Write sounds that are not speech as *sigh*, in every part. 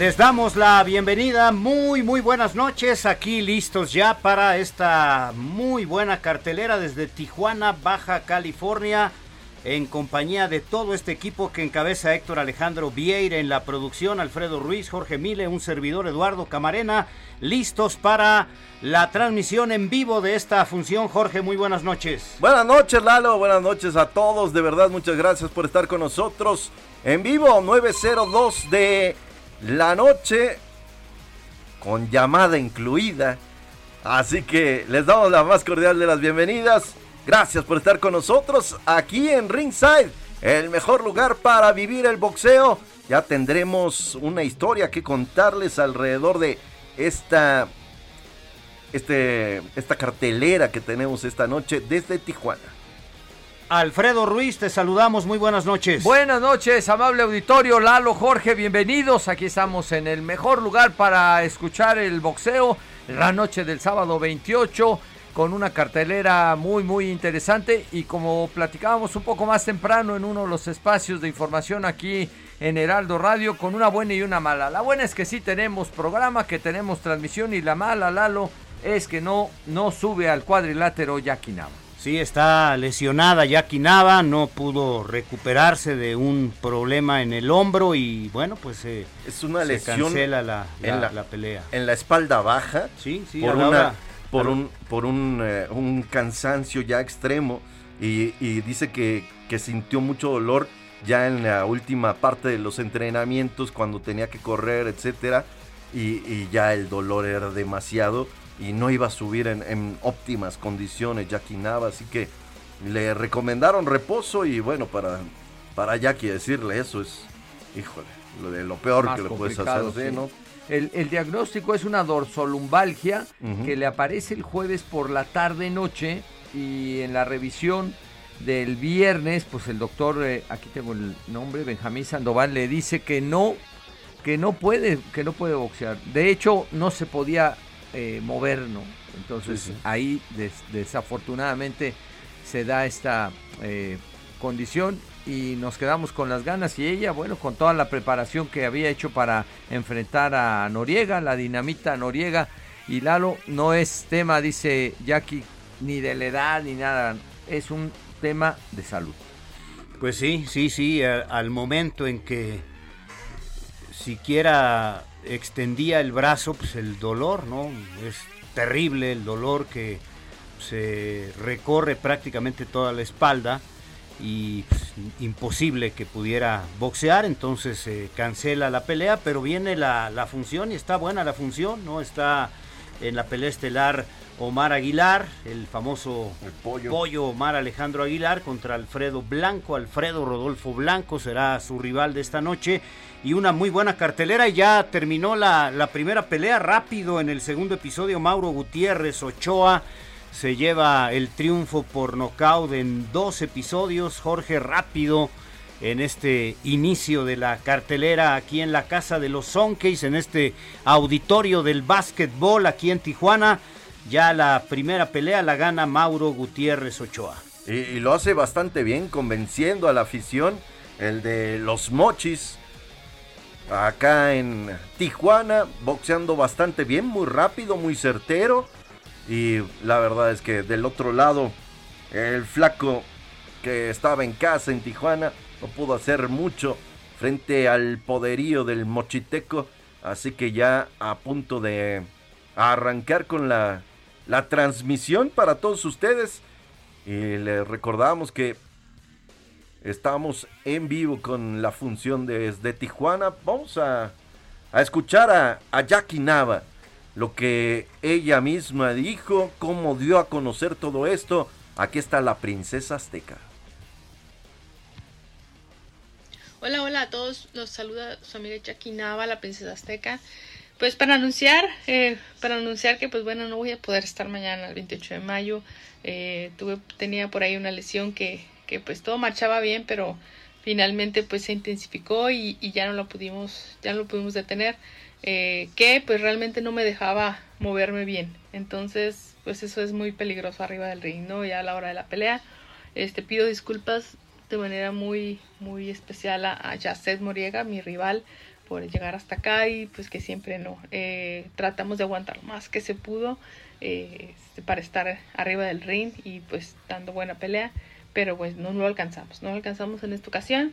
Les damos la bienvenida, muy muy buenas noches, aquí listos ya para esta muy buena cartelera desde Tijuana, Baja California, en compañía de todo este equipo que encabeza Héctor Alejandro Vieira en la producción, Alfredo Ruiz, Jorge Mile, un servidor Eduardo Camarena, listos para la transmisión en vivo de esta función. Jorge, muy buenas noches. Buenas noches, Lalo, buenas noches a todos, de verdad muchas gracias por estar con nosotros. En vivo 902 de la noche con llamada incluida. Así que les damos la más cordial de las bienvenidas. Gracias por estar con nosotros aquí en Ringside, el mejor lugar para vivir el boxeo. Ya tendremos una historia que contarles alrededor de esta, este, esta cartelera que tenemos esta noche desde Tijuana. Alfredo Ruiz, te saludamos, muy buenas noches. Buenas noches, amable auditorio, Lalo, Jorge, bienvenidos. Aquí estamos en el mejor lugar para escuchar el boxeo, la noche del sábado 28, con una cartelera muy, muy interesante. Y como platicábamos un poco más temprano en uno de los espacios de información aquí en Heraldo Radio, con una buena y una mala. La buena es que sí tenemos programa, que tenemos transmisión, y la mala, Lalo, es que no, no sube al cuadrilátero Yakinaba. Sí, está lesionada Jackie Nava, no pudo recuperarse de un problema en el hombro y bueno, pues eh, Es una se lesión cancela la, en la- pelea. en la espalda baja. Sí, sí, por, una- hora- por, un, por un, eh, un cansancio ya extremo y, y dice que, que sintió mucho dolor ya en la última parte de los entrenamientos cuando tenía que correr, etcétera y, y ya el dolor era demasiado y no iba a subir en, en óptimas condiciones Jackie Nava, así que le recomendaron reposo y bueno, para, para Jackie decirle eso es, híjole, lo, de lo peor Más que le puedes hacer, ¿sí, sí. ¿no? El, el diagnóstico es una dorsolumbalgia que le aparece el jueves por la tarde-noche y en la revisión del viernes, pues el doctor, eh, aquí tengo el nombre, Benjamín Sandoval, le dice que no, que no puede, que no puede boxear. De hecho, no se podía eh, mover, ¿no? Entonces ahí desafortunadamente se da esta eh, condición y nos quedamos con las ganas y ella, bueno, con toda la preparación que había hecho para enfrentar a Noriega, la dinamita Noriega y Lalo, no es tema, dice Jackie, ni de la edad ni nada, es un tema de salud. Pues sí, sí, sí, al momento en que siquiera extendía el brazo, pues el dolor, ¿no? Es terrible el dolor que se recorre prácticamente toda la espalda y pues, imposible que pudiera boxear, entonces se cancela la pelea, pero viene la, la, función y está buena la función, ¿no? Está en la pelea estelar Omar Aguilar, el famoso pollo. pollo. Omar Alejandro Aguilar contra Alfredo Blanco, Alfredo Rodolfo Blanco será su rival de esta noche y una muy buena cartelera. Ya terminó la, la primera pelea rápido en el segundo episodio. Mauro Gutiérrez Ochoa se lleva el triunfo por nocaut en dos episodios. Jorge Rápido en este inicio de la cartelera aquí en la casa de los Sonkeys, en este auditorio del básquetbol aquí en Tijuana. Ya la primera pelea la gana Mauro Gutiérrez Ochoa. Y, y lo hace bastante bien, convenciendo a la afición. El de los mochis, acá en Tijuana, boxeando bastante bien, muy rápido, muy certero. Y la verdad es que del otro lado, el flaco que estaba en casa en Tijuana no pudo hacer mucho frente al poderío del mochiteco. Así que ya a punto de arrancar con la, la transmisión para todos ustedes. Y les recordamos que Estamos en vivo con la función desde Tijuana. Vamos a, escuchar a, a Jackie Nava, lo que ella misma dijo, cómo dio a conocer todo esto. Aquí está la princesa azteca. Hola, hola a todos. Los saluda su amiga Jackie Nava, la princesa azteca. Pues para anunciar, eh, para anunciar que pues bueno, no voy a poder estar mañana el 28 de mayo. Eh, tuve, tenía por ahí una lesión que, que pues todo marchaba bien, pero finalmente pues se intensificó y, ya no lo pudimos, ya no lo pudimos detener, eh, que pues realmente no me dejaba moverme bien. Entonces, pues eso es muy peligroso arriba del ring, ¿no? Ya a la hora de la pelea. Este pido disculpas de manera muy, muy especial a, a Yacet Moriega, mi rival, por llegar hasta acá y pues que siempre no. Eh, tratamos de aguantar más que se pudo eh, para estar arriba del ring y pues dando buena pelea pero pues no lo alcanzamos, no lo alcanzamos en esta ocasión.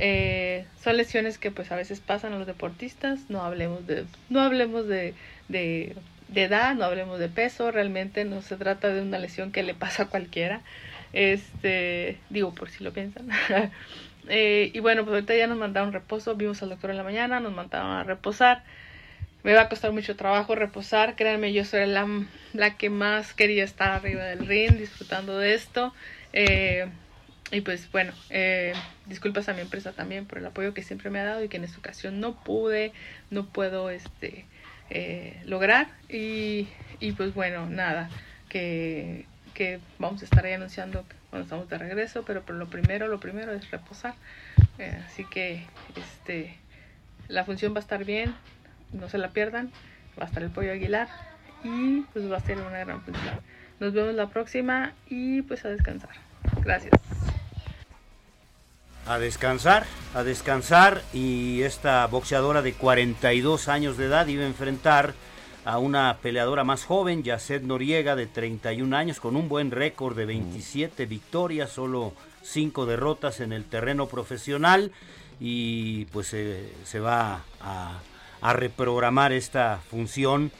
Eh, son lesiones que pues a veces pasan a los deportistas, no hablemos de, no hablemos de, de, edad, no hablemos de peso, realmente no se trata de una lesión que le pasa a cualquiera, este, digo por si lo piensan. *laughs* eh, y bueno, pues ahorita ya nos mandaron reposo, vimos al doctor en la mañana, nos mandaron a reposar. Me va a costar mucho trabajo reposar, créanme, yo soy la, la que más quería estar arriba del ring disfrutando de esto. Eh, y pues bueno, eh, disculpas a mi empresa también por el apoyo que siempre me ha dado y que en esta ocasión no pude, no puedo este, lograr. Y, y, pues bueno, nada, que, que, vamos a estar ahí anunciando cuando estamos de regreso, pero, pero lo primero, lo primero es reposar. así que este, la función va a estar bien, no se la pierdan, va a estar el pollo Aguilar y pues va a ser una gran función. Nos vemos la próxima y pues a descansar. Gracias. A descansar, a descansar y esta boxeadora de 42 años de edad iba a enfrentar a una peleadora más joven, Yacet Noriega, de 31 años, con un buen récord de 27 victorias, solo 5 derrotas en el terreno profesional y pues eh, se va a, a reprogramar esta función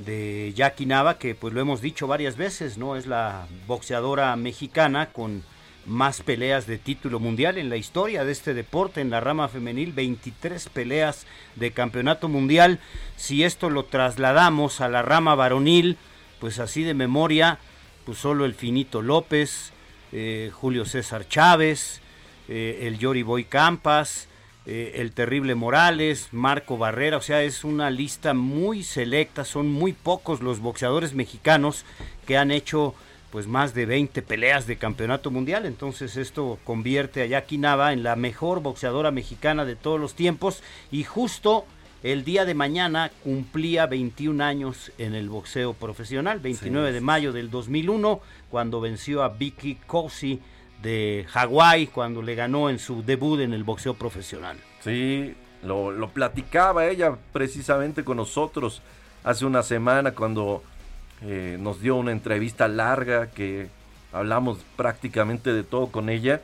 de Jackie Nava, que pues lo hemos dicho varias veces, ¿no? Es la boxeadora mexicana con más peleas de título mundial en la historia de este deporte en la rama femenil, 23 peleas de campeonato mundial. Si esto lo trasladamos a la rama varonil, pues así de memoria, pues solo el Finito López, eh, Julio César Chávez, eh, el Yori Boy Campas, eh, el terrible Morales, Marco Barrera, o sea, es una lista muy selecta, son muy pocos los boxeadores mexicanos que han hecho pues más de 20 peleas de campeonato mundial, entonces esto convierte a Jackie Nava en la mejor boxeadora mexicana de todos los tiempos. Y justo el día de mañana cumplía 21 años en el boxeo profesional, 29 de mayo del 2001, cuando venció a Vicky Cosi de Hawái, cuando le ganó en su debut en el boxeo profesional. Sí, lo, lo platicaba ella precisamente con nosotros hace una semana cuando eh, nos dio una entrevista larga que hablamos prácticamente de todo con ella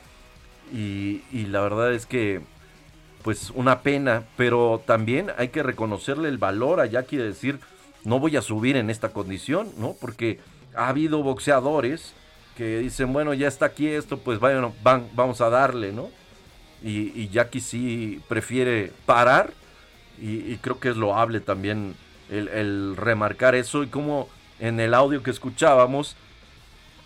y, la verdad es que pues una pena, pero también hay que reconocerle el valor a Jackie de decir no voy a subir en esta condición, ¿no? Porque ha habido boxeadores que dicen, bueno, ya está aquí esto, pues vayan, van, vamos a darle, ¿no? Y, y Jackie sí prefiere parar y, creo que es loable también el, el remarcar eso y como en el audio que escuchábamos,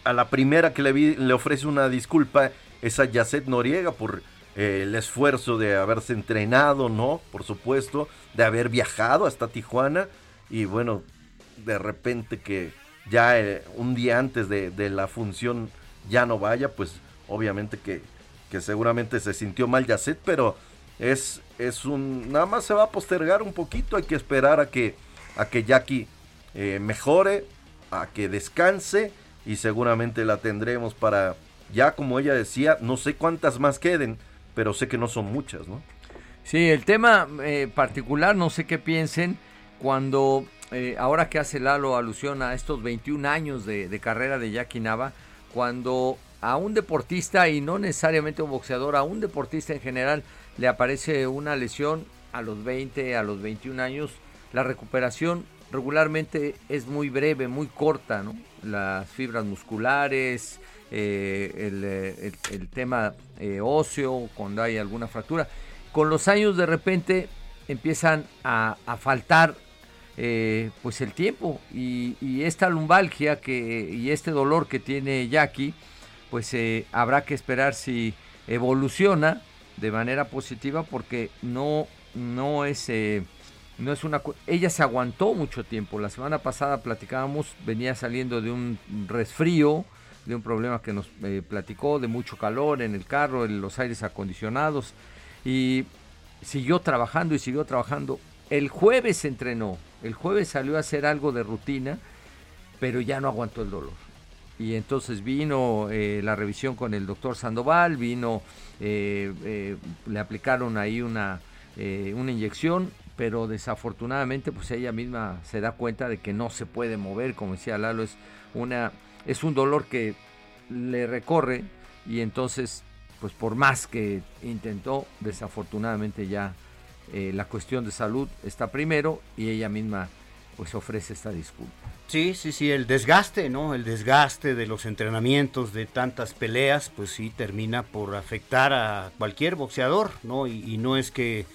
a la primera que le, vi, le ofrece una disculpa es a Noriega por eh, el esfuerzo de haberse entrenado, ¿no? Por supuesto, de haber viajado hasta Tijuana y bueno, de repente que ya eh, un día antes de, de, la función ya no vaya, pues obviamente que, que seguramente se sintió mal Yacet, pero es, es un... Nada más se va a postergar un poquito, hay que esperar a que, a que Jackie eh, mejore, a que descanse y seguramente la tendremos para, ya como ella decía, no sé cuántas más queden, pero sé que no son muchas, ¿no? Sí, el tema eh, particular, no sé qué piensen, cuando eh, ahora que hace Lalo alusión a estos 21 años de, de, carrera de Jackie Nava, cuando a un deportista, y no necesariamente un boxeador, a un deportista en general le aparece una lesión a los 20, a los 21 años, la recuperación regularmente es muy breve, muy corta. Las fibras musculares, eh, el, el, tema eh, óseo, cuando hay alguna fractura. Con los años de repente empiezan a, faltar eh, pues el tiempo y, esta lumbalgia que, y este dolor que tiene Jackie, pues eh, habrá que esperar si evoluciona de manera positiva porque no, no es eh, no es una ella se aguantó mucho tiempo. La semana pasada platicábamos venía saliendo de un resfrío de un problema que nos eh, platicó de mucho calor en el carro en los aires acondicionados y siguió trabajando y siguió trabajando. El jueves entrenó el jueves salió a hacer algo de rutina pero ya no aguantó el dolor. Y entonces vino eh, la revisión con el doctor Sandoval vino eh, le aplicaron ahí una una inyección pero desafortunadamente pues ella misma se da cuenta de que no se puede mover, como decía Lalo, es una es un dolor que le recorre y entonces pues por más que intentó, desafortunadamente ya eh, la cuestión de salud está primero y ella misma pues ofrece esta disculpa. Sí, sí, sí, el desgaste, ¿no? El desgaste de los entrenamientos, de tantas peleas, pues sí termina por afectar a cualquier boxeador, ¿no? Y, y no es que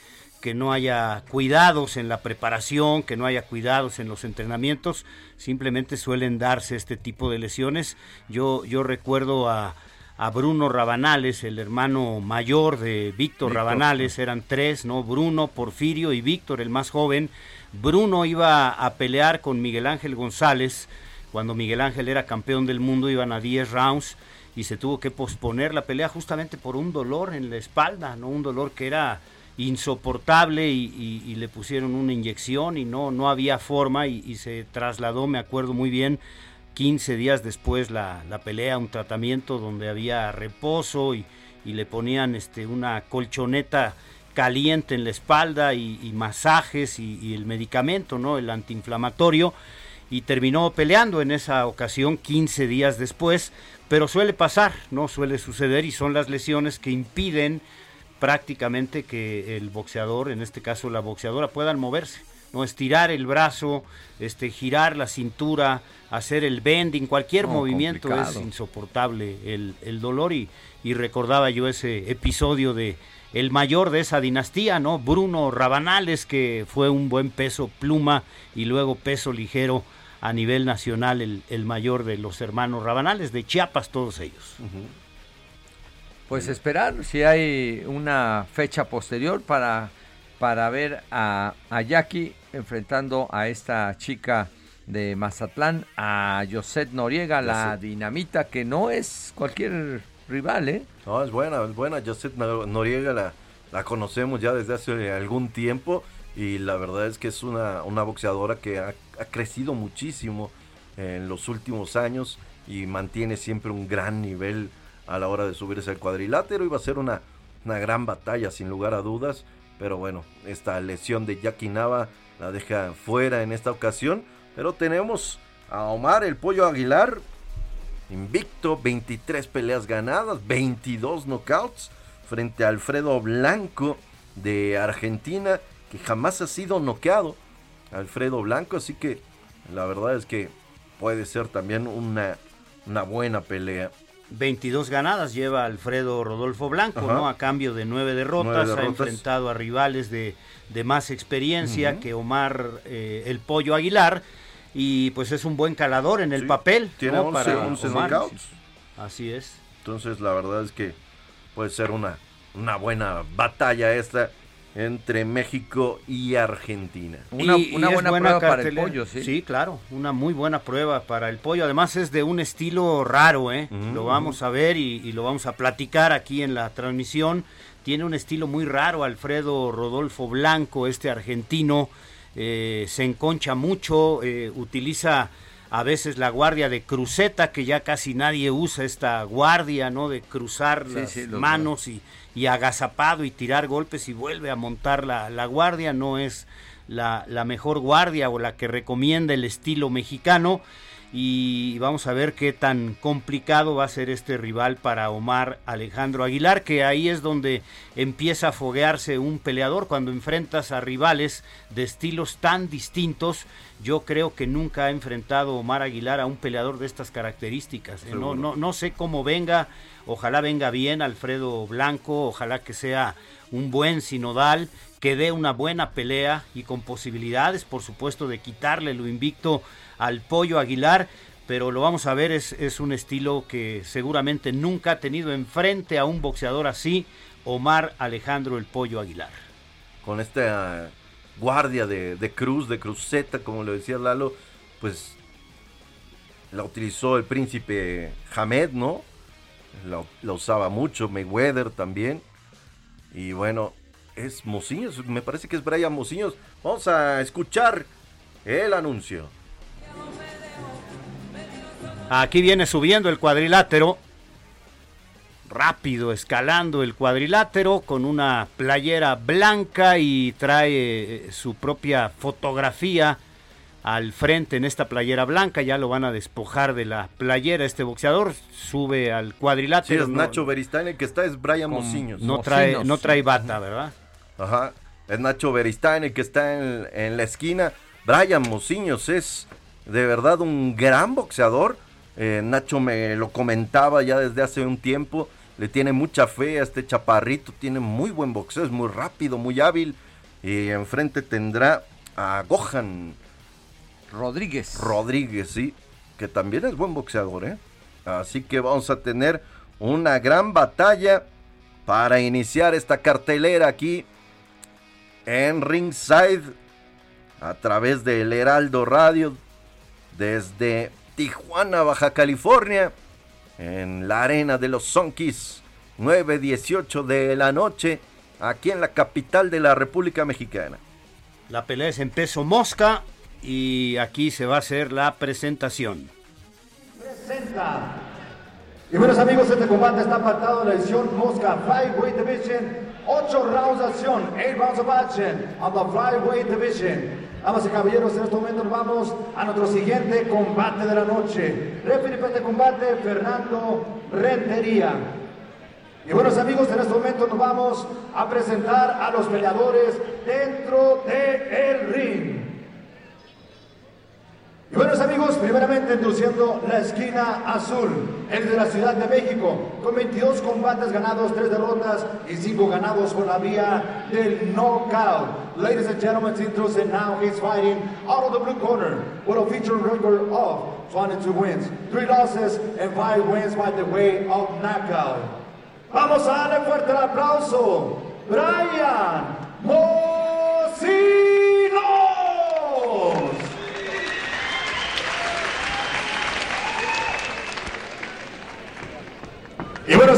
que no haya cuidados en la preparación, que no haya cuidados en los entrenamientos, simplemente suelen darse este tipo de lesiones. Yo, yo recuerdo a, a Bruno Rabanales, el hermano mayor de Víctor Rabanales, eran tres, ¿no? Bruno, Porfirio y Víctor, el más joven. Bruno iba a pelear con Miguel Ángel González, cuando Miguel Ángel era campeón del mundo, iban a 10 rounds y se tuvo que posponer la pelea justamente por un dolor en la espalda, ¿no? Un dolor que era insoportable y, le pusieron una inyección y no, no había forma y, y, se trasladó, me acuerdo muy bien, 15 días después la, la pelea, un tratamiento donde había reposo y, le ponían este, una colchoneta caliente en la espalda y, masajes y, el medicamento, ¿no? el antiinflamatorio y terminó peleando en esa ocasión 15 días después, pero suele pasar, no suele suceder y son las lesiones que impiden prácticamente que el boxeador, en este caso la boxeadora, puedan moverse, no estirar el brazo, este girar la cintura, hacer el bending, cualquier no, movimiento complicado. es insoportable el, el dolor y, y, recordaba yo ese episodio de el mayor de esa dinastía, ¿no? Bruno Rabanales, que fue un buen peso pluma y luego peso ligero a nivel nacional, el, el mayor de los hermanos Rabanales, de Chiapas todos ellos. Uh -huh. Pues esperar si hay una fecha posterior para, para ver a, a Jackie enfrentando a esta chica de Mazatlán, a Josette Noriega, la dinamita, que no es cualquier rival, ¿eh? No, es buena, es buena. Josette Noriega la, la conocemos ya desde hace algún tiempo y la verdad es que es una, una boxeadora que ha, ha crecido muchísimo en los últimos años y mantiene siempre un gran nivel a la hora de subirse al cuadrilátero. Iba a ser una, una gran batalla sin lugar a dudas, pero bueno, esta lesión de Jackie Nava la deja fuera en esta ocasión. Pero tenemos a Omar el Pollo Aguilar, invicto, 23 peleas ganadas, 22 knockouts, frente a Alfredo Blanco de Argentina, que jamás ha sido noqueado. Alfredo Blanco, así que la verdad es que puede ser también una, una buena pelea. 22 ganadas lleva Alfredo Rodolfo Blanco, Ajá. ¿no? A cambio de nueve derrotas, ha enfrentado a rivales de, de más experiencia que Omar eh, el Pollo Aguilar y pues es un buen calador en el Sí, papel. Tiene ¿no? 11, Para 11 Omar. knockouts. Así es. Entonces la verdad es que puede ser una, una buena batalla esta entre México y Argentina. Una, Y- una y es buena, buena prueba para el pollo, sí. Sí, claro, una muy buena prueba para el pollo. Además es de un estilo raro, ¿eh? Mm. Lo vamos a ver y, y lo vamos a platicar aquí en la transmisión. Tiene un estilo muy raro, Alfredo Rodolfo Blanco, este argentino. eh, se enconcha mucho, eh, utiliza a veces la guardia de cruceta, que ya casi nadie usa esta guardia, ¿no? De cruzar Sí, las sí, manos y, y agazapado y tirar golpes y vuelve a montar la, la guardia. No es la, la mejor guardia o la que recomienda el estilo mexicano. Y vamos a ver qué tan complicado va a ser este rival para Omar Alejandro Aguilar, que ahí es donde empieza a foguearse un peleador cuando enfrentas a rivales de estilos tan distintos. Yo creo que nunca ha enfrentado Omar Aguilar a un peleador de estas características. ¿eh? No, no, no sé cómo venga, ojalá venga bien Alfredo Blanco, ojalá que sea un buen sinodal, que dé una buena pelea y con posibilidades, por supuesto, de quitarle lo invicto al Pollo Aguilar, pero lo vamos a ver, es, un estilo que seguramente nunca ha tenido enfrente a un boxeador así, Omar Alejandro el Pollo Aguilar. Con esta guardia de, cruz, de cruceta, como lo decía Lalo, pues la utilizó el príncipe Hamed, ¿no? La, usaba mucho, Mayweather también. Y bueno, es Mociños, me parece que es Brian Mociños. Vamos a escuchar el anuncio. Aquí viene subiendo el cuadrilátero. Rápido, escalando el cuadrilátero con una playera blanca y trae eh, su propia fotografía al frente en esta playera blanca. Ya lo van a despojar de la playera. Este boxeador sube al Sí, cuadrilátero. es no- Nacho Beristain, el que está es Brian Con- Mociños. no trae, no trae bata, ¿verdad? Ajá. Es Nacho Beristain el que está en, en la esquina. Brian Mociños es de verdad un gran boxeador. Eh, Nacho me lo comentaba ya desde hace un tiempo. Le tiene mucha fe a este chaparrito. Tiene muy buen boxeo. Es muy rápido, muy hábil. Y enfrente tendrá a Gohan Rodríguez. Rodríguez, sí. Que también es buen boxeador, ¿eh? Así que vamos a tener una gran batalla para iniciar esta cartelera aquí en Ringside a través del Heraldo Radio desde Tijuana, Baja California, en la arena de los Sonkis, 9.18 de la noche, aquí en la capital de la República Mexicana. La pelea es en peso mosca y aquí se va a hacer la presentación. presenta. Y buenos amigos, este combate está apartado en la edición Mosca Flyweight Division. 8 rounds de acción, 8 rounds of action on the Flyweight Division. Damas y caballeros, en este momento nos vamos a nuestro siguiente combate de la noche. Referee para este combate, Fernando Rentería. Y buenos amigos, en este momento nos vamos a presentar a los peleadores dentro del ring. Y buenos amigos, primeramente introduciendo la esquina azul, el de la Ciudad de México, con 22 combates ganados, 3 derrotas y 5 ganados por la vía del knockout. Ladies and gentlemen, introducing now he's fighting out of the blue corner with a feature record of 22 wins, 3 losses and 5 wins by the way of knockout. Vamos a darle fuerte el aplauso, Brian Mocinos.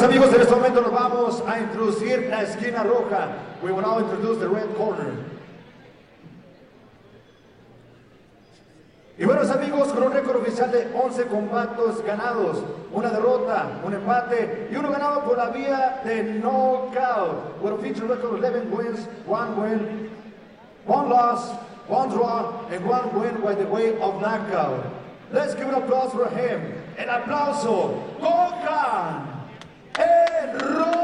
amigos, en este momento nos vamos a introducir la esquina roja. We will now introduce the red corner. Y buenos amigos, con un récord oficial de 11 combates ganados, una derrota, un empate y uno ganado por la vía de knockout. With a feature record of 11 wins, one win, one loss, one draw, and one win by the way of knockout. Let's give an applause for him. El aplauso, Gokan en Rodríguez.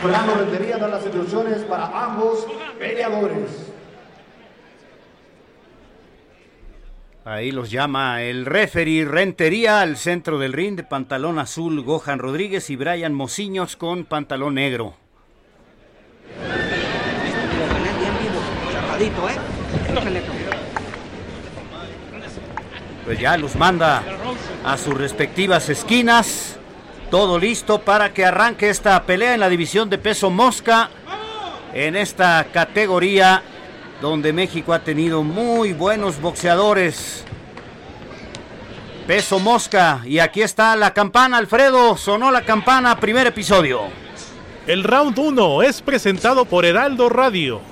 Fernando Rentería da las instrucciones para ambos peleadores. Ahí los llama el referee Rentería al centro del ring de pantalón azul Gohan Rodríguez y Brian Mociños con pantalón negro. Pues ya los manda a sus respectivas esquinas. Todo listo para que arranque esta pelea en la división de peso mosca. En esta categoría donde México ha tenido muy buenos boxeadores. Peso mosca. Y aquí está la campana, Alfredo. Sonó la campana, primer episodio. El round 1 es presentado por Heraldo Radio.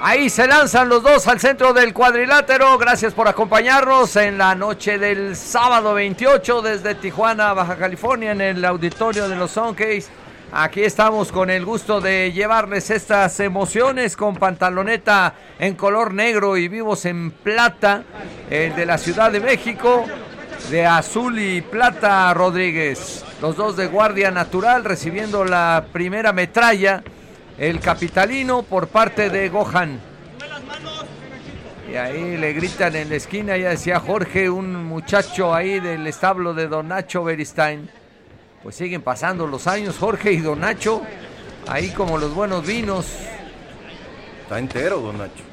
Ahí se lanzan los dos al centro del cuadrilátero. Gracias por acompañarnos en la noche del sábado 28 desde Tijuana, Baja California, en el auditorio de los Suncase. Aquí estamos con el gusto de llevarles estas emociones con pantaloneta en color negro y vivos en plata, el de la Ciudad de México, de azul y plata Rodríguez. Los dos de Guardia Natural recibiendo la primera metralla el capitalino por parte de Gohan. Y ahí le gritan en la esquina, ya decía Jorge, un muchacho ahí del establo de Don Nacho Beristain. Pues siguen pasando los años, Jorge y Don Nacho, ahí como los buenos vinos. Está entero, Don Nacho.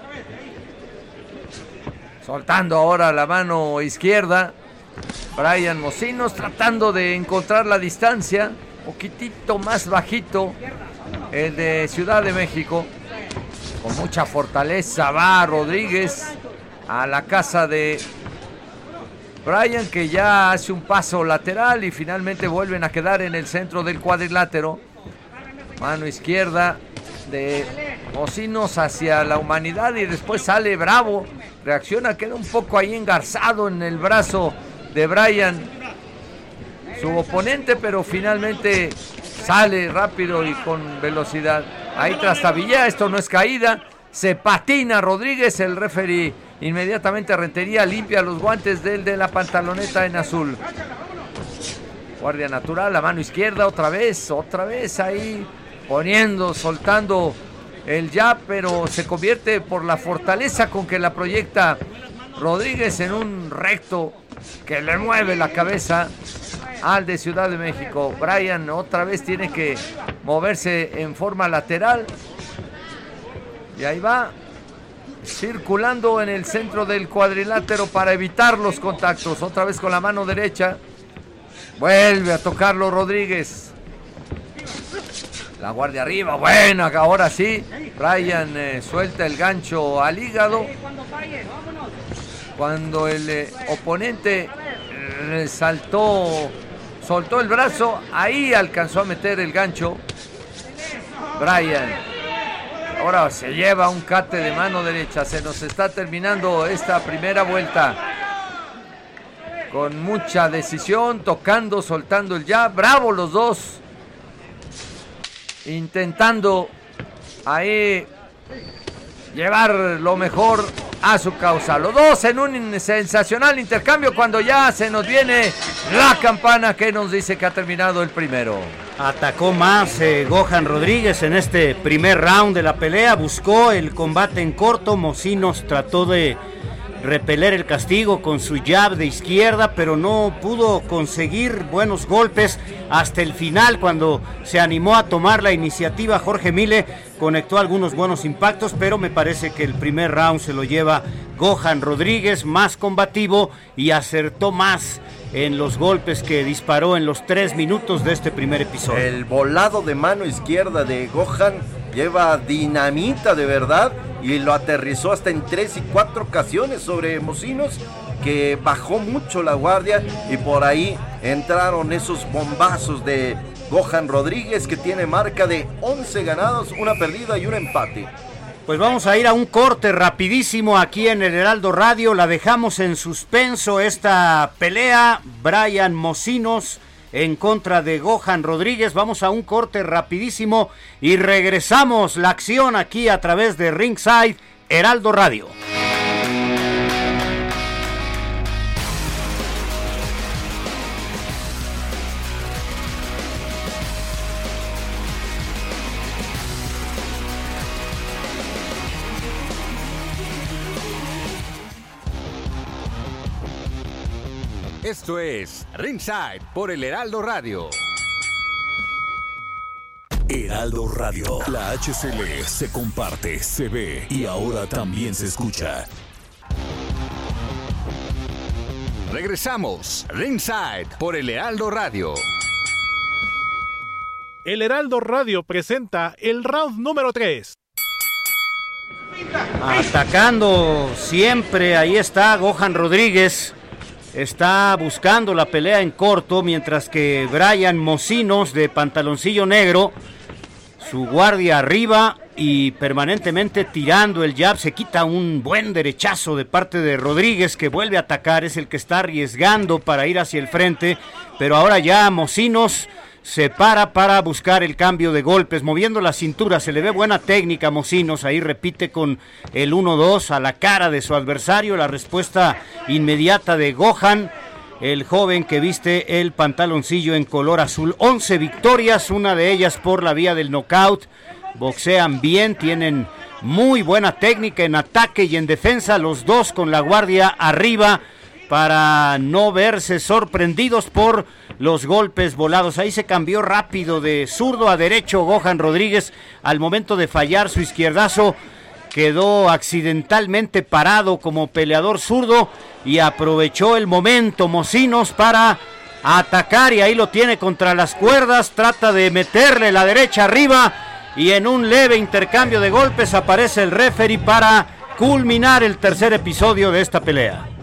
Soltando ahora la mano izquierda. Brian Mocinos tratando de encontrar la distancia, poquitito más bajito el de Ciudad de México. Con mucha fortaleza va Rodríguez a la casa de Brian que ya hace un paso lateral y finalmente vuelven a quedar en el centro del cuadrilátero. Mano izquierda de Mocinos hacia la humanidad y después sale Bravo. Reacciona, queda un poco ahí engarzado en el brazo de Brian, su oponente, pero finalmente sale rápido y con velocidad. Ahí trastabilla, esto no es caída. Se patina Rodríguez, el referee inmediatamente Rentería limpia los guantes del de la pantaloneta en azul. Guardia natural, la mano izquierda otra vez, otra vez ahí poniendo, soltando el jab, pero se convierte por la fortaleza con que la proyecta Rodríguez en un recto que le mueve la cabeza al de Ciudad de México. Brian otra vez tiene que moverse en forma lateral. Y ahí va, circulando en el centro del cuadrilátero para evitar los contactos. Otra vez con la mano derecha. Vuelve a tocarlo Rodríguez. La guardia arriba, buena, ahora sí. Brian eh, suelta el gancho al hígado. Cuando el eh, oponente resaltó soltó el brazo, ahí alcanzó a meter el gancho. Brian. Ahora se lleva un cate de mano derecha. Se nos está terminando esta primera vuelta. Con mucha decisión, tocando, soltando el ya. Bravo los dos. Intentando ahí llevar lo mejor a su causa. Los dos en un sensacional intercambio cuando ya se nos viene la campana que nos dice que ha terminado el primero. Atacó más eh, Gohan Rodríguez en este primer round de la pelea, buscó el combate en corto, Mocinos trató de repeler el castigo con su jab de izquierda, pero no pudo conseguir buenos golpes hasta el final cuando se animó a tomar la iniciativa. Jorge Mile conectó algunos buenos impactos, pero me parece que el primer round se lo lleva Gohan Rodríguez, más combativo y acertó más en los golpes que disparó en los tres minutos de este primer episodio. El volado de mano izquierda de Gohan lleva dinamita de verdad y lo aterrizó hasta en tres y cuatro ocasiones sobre Mocinos que bajó mucho la guardia y por ahí entraron esos bombazos de Gohan Rodríguez que tiene marca de 11 ganados, una perdida y un empate. Pues vamos a ir a un corte rapidísimo aquí en el Heraldo Radio. La dejamos en suspenso esta pelea. Brian Mocinos en contra de Gohan Rodríguez. Vamos a un corte rapidísimo y regresamos la acción aquí a través de Ringside Heraldo Radio. Esto es Ringside por el Heraldo Radio. Heraldo Radio. La HCL se comparte, se ve y ahora también se escucha. Regresamos, Ringside por el Heraldo Radio. El Heraldo Radio presenta el round número 3. Atacando siempre, ahí está Gohan Rodríguez está buscando la pelea en corto, mientras que Brian Mocinos de pantaloncillo negro, su guardia arriba y permanentemente tirando el jab, se quita un buen derechazo de parte de Rodríguez que vuelve a atacar, es el que está arriesgando para ir hacia el frente, pero ahora ya Mocinos se para para buscar el cambio de golpes, moviendo la cintura, se le ve buena técnica Mocinos, ahí repite con el 1-2 a la cara de su adversario, la respuesta inmediata de Gohan, el joven que viste el pantaloncillo en color azul, 11 victorias, una de ellas por la vía del knockout, boxean bien, tienen muy buena técnica en ataque y en defensa, los dos con la guardia arriba, para no verse sorprendidos por los golpes volados. Ahí se cambió rápido de zurdo a derecho Gohan Rodríguez al momento de fallar su izquierdazo. Quedó accidentalmente parado como peleador zurdo y aprovechó el momento Mocinos para atacar y ahí lo tiene contra las cuerdas. Trata de meterle la derecha arriba y en un leve intercambio de golpes aparece el referee para culminar el tercer episodio de esta pelea.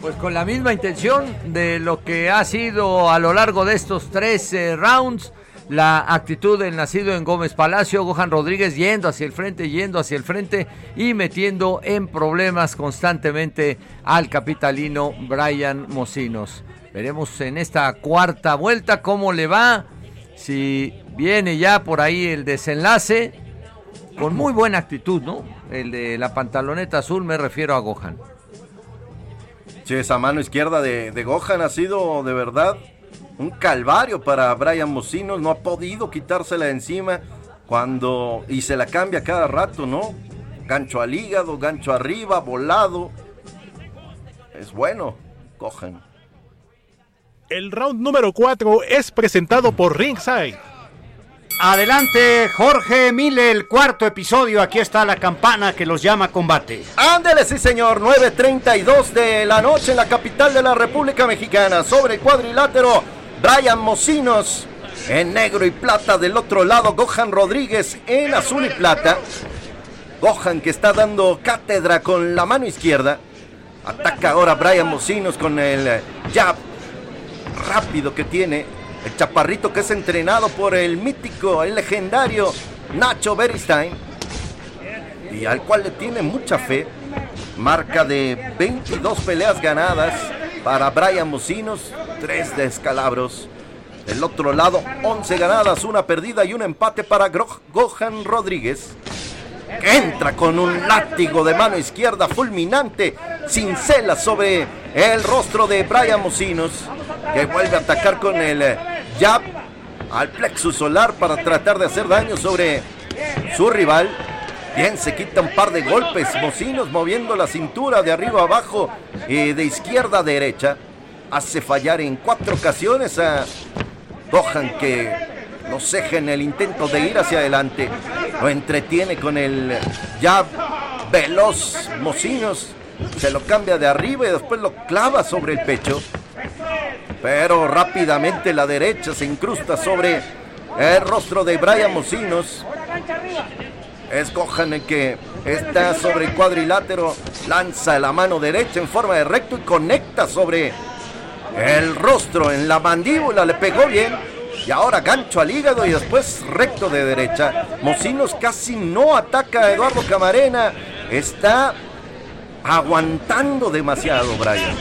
Pues con la misma intención de lo que ha sido a lo largo de estos tres rounds, la actitud del nacido en Gómez Palacio, Gohan Rodríguez yendo hacia el frente, yendo hacia el frente y metiendo en problemas constantemente al capitalino Brian Mocinos. Veremos en esta cuarta vuelta cómo le va, si viene ya por ahí el desenlace, con muy buena actitud, ¿no? El de la pantaloneta azul me refiero a Gohan esa mano izquierda de, Gohan ha sido de verdad un calvario para Brian Mocinos. No ha podido quitársela de encima cuando. Y se la cambia cada rato, ¿no? Gancho al hígado, gancho arriba, volado. Es bueno, Gohan. El round número 4 es presentado por Ringside. Adelante, Jorge Mille, el cuarto episodio. Aquí está la campana que los llama combate. Ándele, sí, señor. 9.32 de la noche en la capital de la República Mexicana. Sobre el cuadrilátero, Brian Mocinos. En negro y plata del otro lado, Gohan Rodríguez en azul y plata. Gohan que está dando cátedra con la mano izquierda. Ataca ahora Brian Mocinos con el jab rápido que tiene el chaparrito que es entrenado por el mítico, el legendario Nacho Beristain. Y al cual le tiene mucha fe. Marca de 22 peleas ganadas para Brian Mocinos, 3 descalabros. Del otro lado, 11 ganadas, una perdida y un empate para Gohan Rodríguez. Que entra con un látigo de mano izquierda fulminante, sin celas sobre el rostro de Brian Mocinos. Que vuelve a atacar con el jab al plexus solar para tratar de hacer daño sobre su rival. Bien, se quita un par de golpes. Mocinos moviendo la cintura de arriba abajo y de izquierda a derecha. Hace fallar en cuatro ocasiones a Gohan que no ceja en el intento de ir hacia adelante. Lo entretiene con el jab veloz. Mocinos se lo cambia de arriba y después lo clava sobre el pecho. Pero rápidamente la derecha se incrusta sobre el rostro de Brian Mocinos. Es Gohan el que está sobre el cuadrilátero, lanza la mano derecha en forma de recto y conecta sobre el rostro en la mandíbula. Le pegó bien. Y ahora gancho al hígado y después recto de derecha. Mocinos casi no ataca a Eduardo Camarena. Está aguantando demasiado, Brian.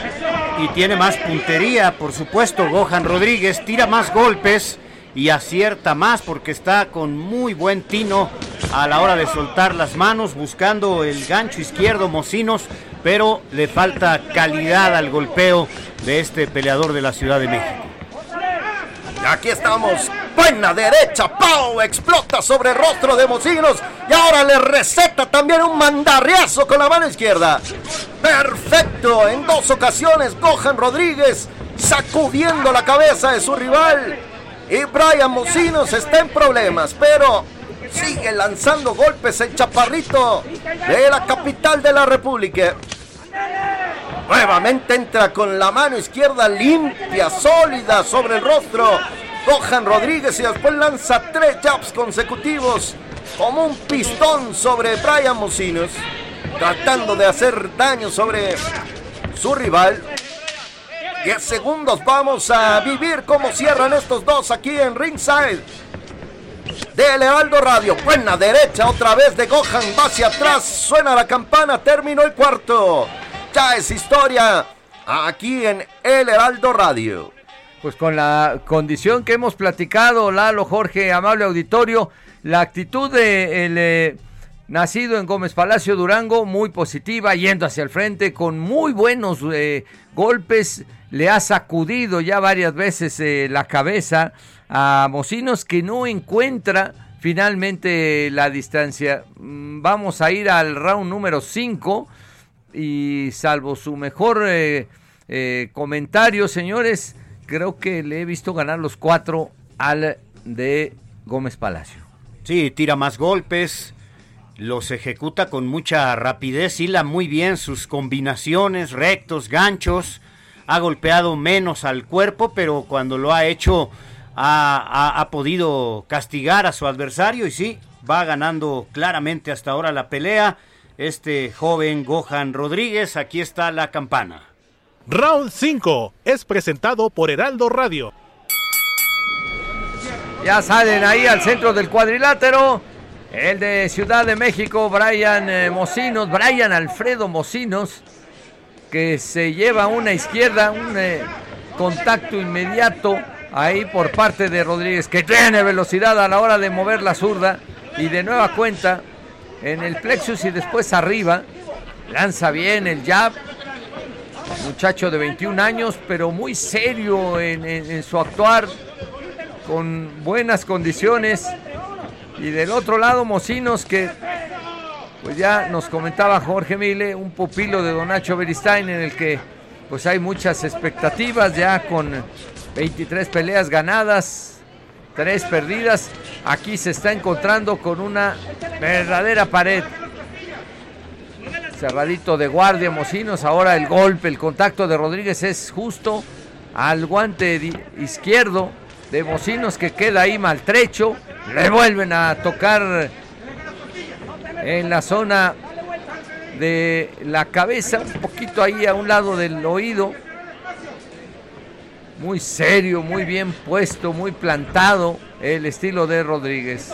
Y tiene más puntería, por supuesto, Gohan Rodríguez. Tira más golpes y acierta más porque está con muy buen tino a la hora de soltar las manos, buscando el gancho izquierdo Mocinos, pero le falta calidad al golpeo de este peleador de la Ciudad de México. Aquí estamos. Buena derecha. Pau explota sobre el rostro de Mocinos. Y ahora le receta también un mandarriazo con la mano izquierda. Perfecto. En dos ocasiones, Gohan Rodríguez sacudiendo la cabeza de su rival. Y Brian Mocinos está en problemas, pero sigue lanzando golpes el chaparrito de la capital de la República. Nuevamente entra con la mano izquierda limpia, sólida sobre el rostro. Gohan Rodríguez y después lanza tres jabs consecutivos como un pistón sobre Brian Mocinos, tratando de hacer daño sobre su rival. 10 segundos vamos a vivir cómo cierran estos dos aquí en ringside. De Lealdo Radio, buena derecha otra vez de Gohan, va hacia atrás, suena la campana, terminó el cuarto. Ya es historia aquí en El Heraldo Radio. Pues con la condición que hemos platicado, Lalo, Jorge, amable auditorio, la actitud de eh, nacido en Gómez Palacio Durango, muy positiva, yendo hacia el frente, con muy buenos eh, golpes, le ha sacudido ya varias veces eh, la cabeza a Mocinos que no encuentra finalmente la distancia. Mm, Vamos a ir al round número 5 y salvo su mejor eh, eh, comentario, señores, creo que le he visto ganar los cuatro al de Gómez Palacio. Sí, tira más golpes, los ejecuta con mucha rapidez, hila muy bien sus combinaciones, rectos, ganchos, ha golpeado menos al cuerpo, pero cuando lo ha hecho ha, ha- ha podido castigar a su adversario y sí, va ganando claramente hasta ahora la pelea. Este joven Gohan Rodríguez, aquí está la campana. Round 5 es presentado por Heraldo Radio. Ya salen ahí al centro del cuadrilátero. El de Ciudad de México, Brian eh, Mocinos, Brian Alfredo Mocinos, que se lleva una izquierda, un eh, contacto inmediato ahí por parte de Rodríguez, que tiene velocidad a la hora de mover la zurda y de nueva cuenta en el plexus y después arriba. Lanza bien el jab. Muchacho de 21 años, pero muy serio en- en- su actuar con buenas condiciones. Y del otro lado, Mocinos, que pues ya nos comentaba Jorge Mile, un pupilo de Don Nacho Beristain, en el que pues hay muchas expectativas, ya con 23 peleas ganadas, 3 perdidas. Aquí se está encontrando con una verdadera pared. Cerradito de guardia, Mocinos. Ahora el golpe, el contacto de Rodríguez es justo al guante izquierdo de Mocinos que queda ahí maltrecho. Le vuelven a tocar en la zona de la cabeza, un poquito ahí a un lado del oído. Muy serio, muy bien puesto, muy plantado el estilo de Rodríguez.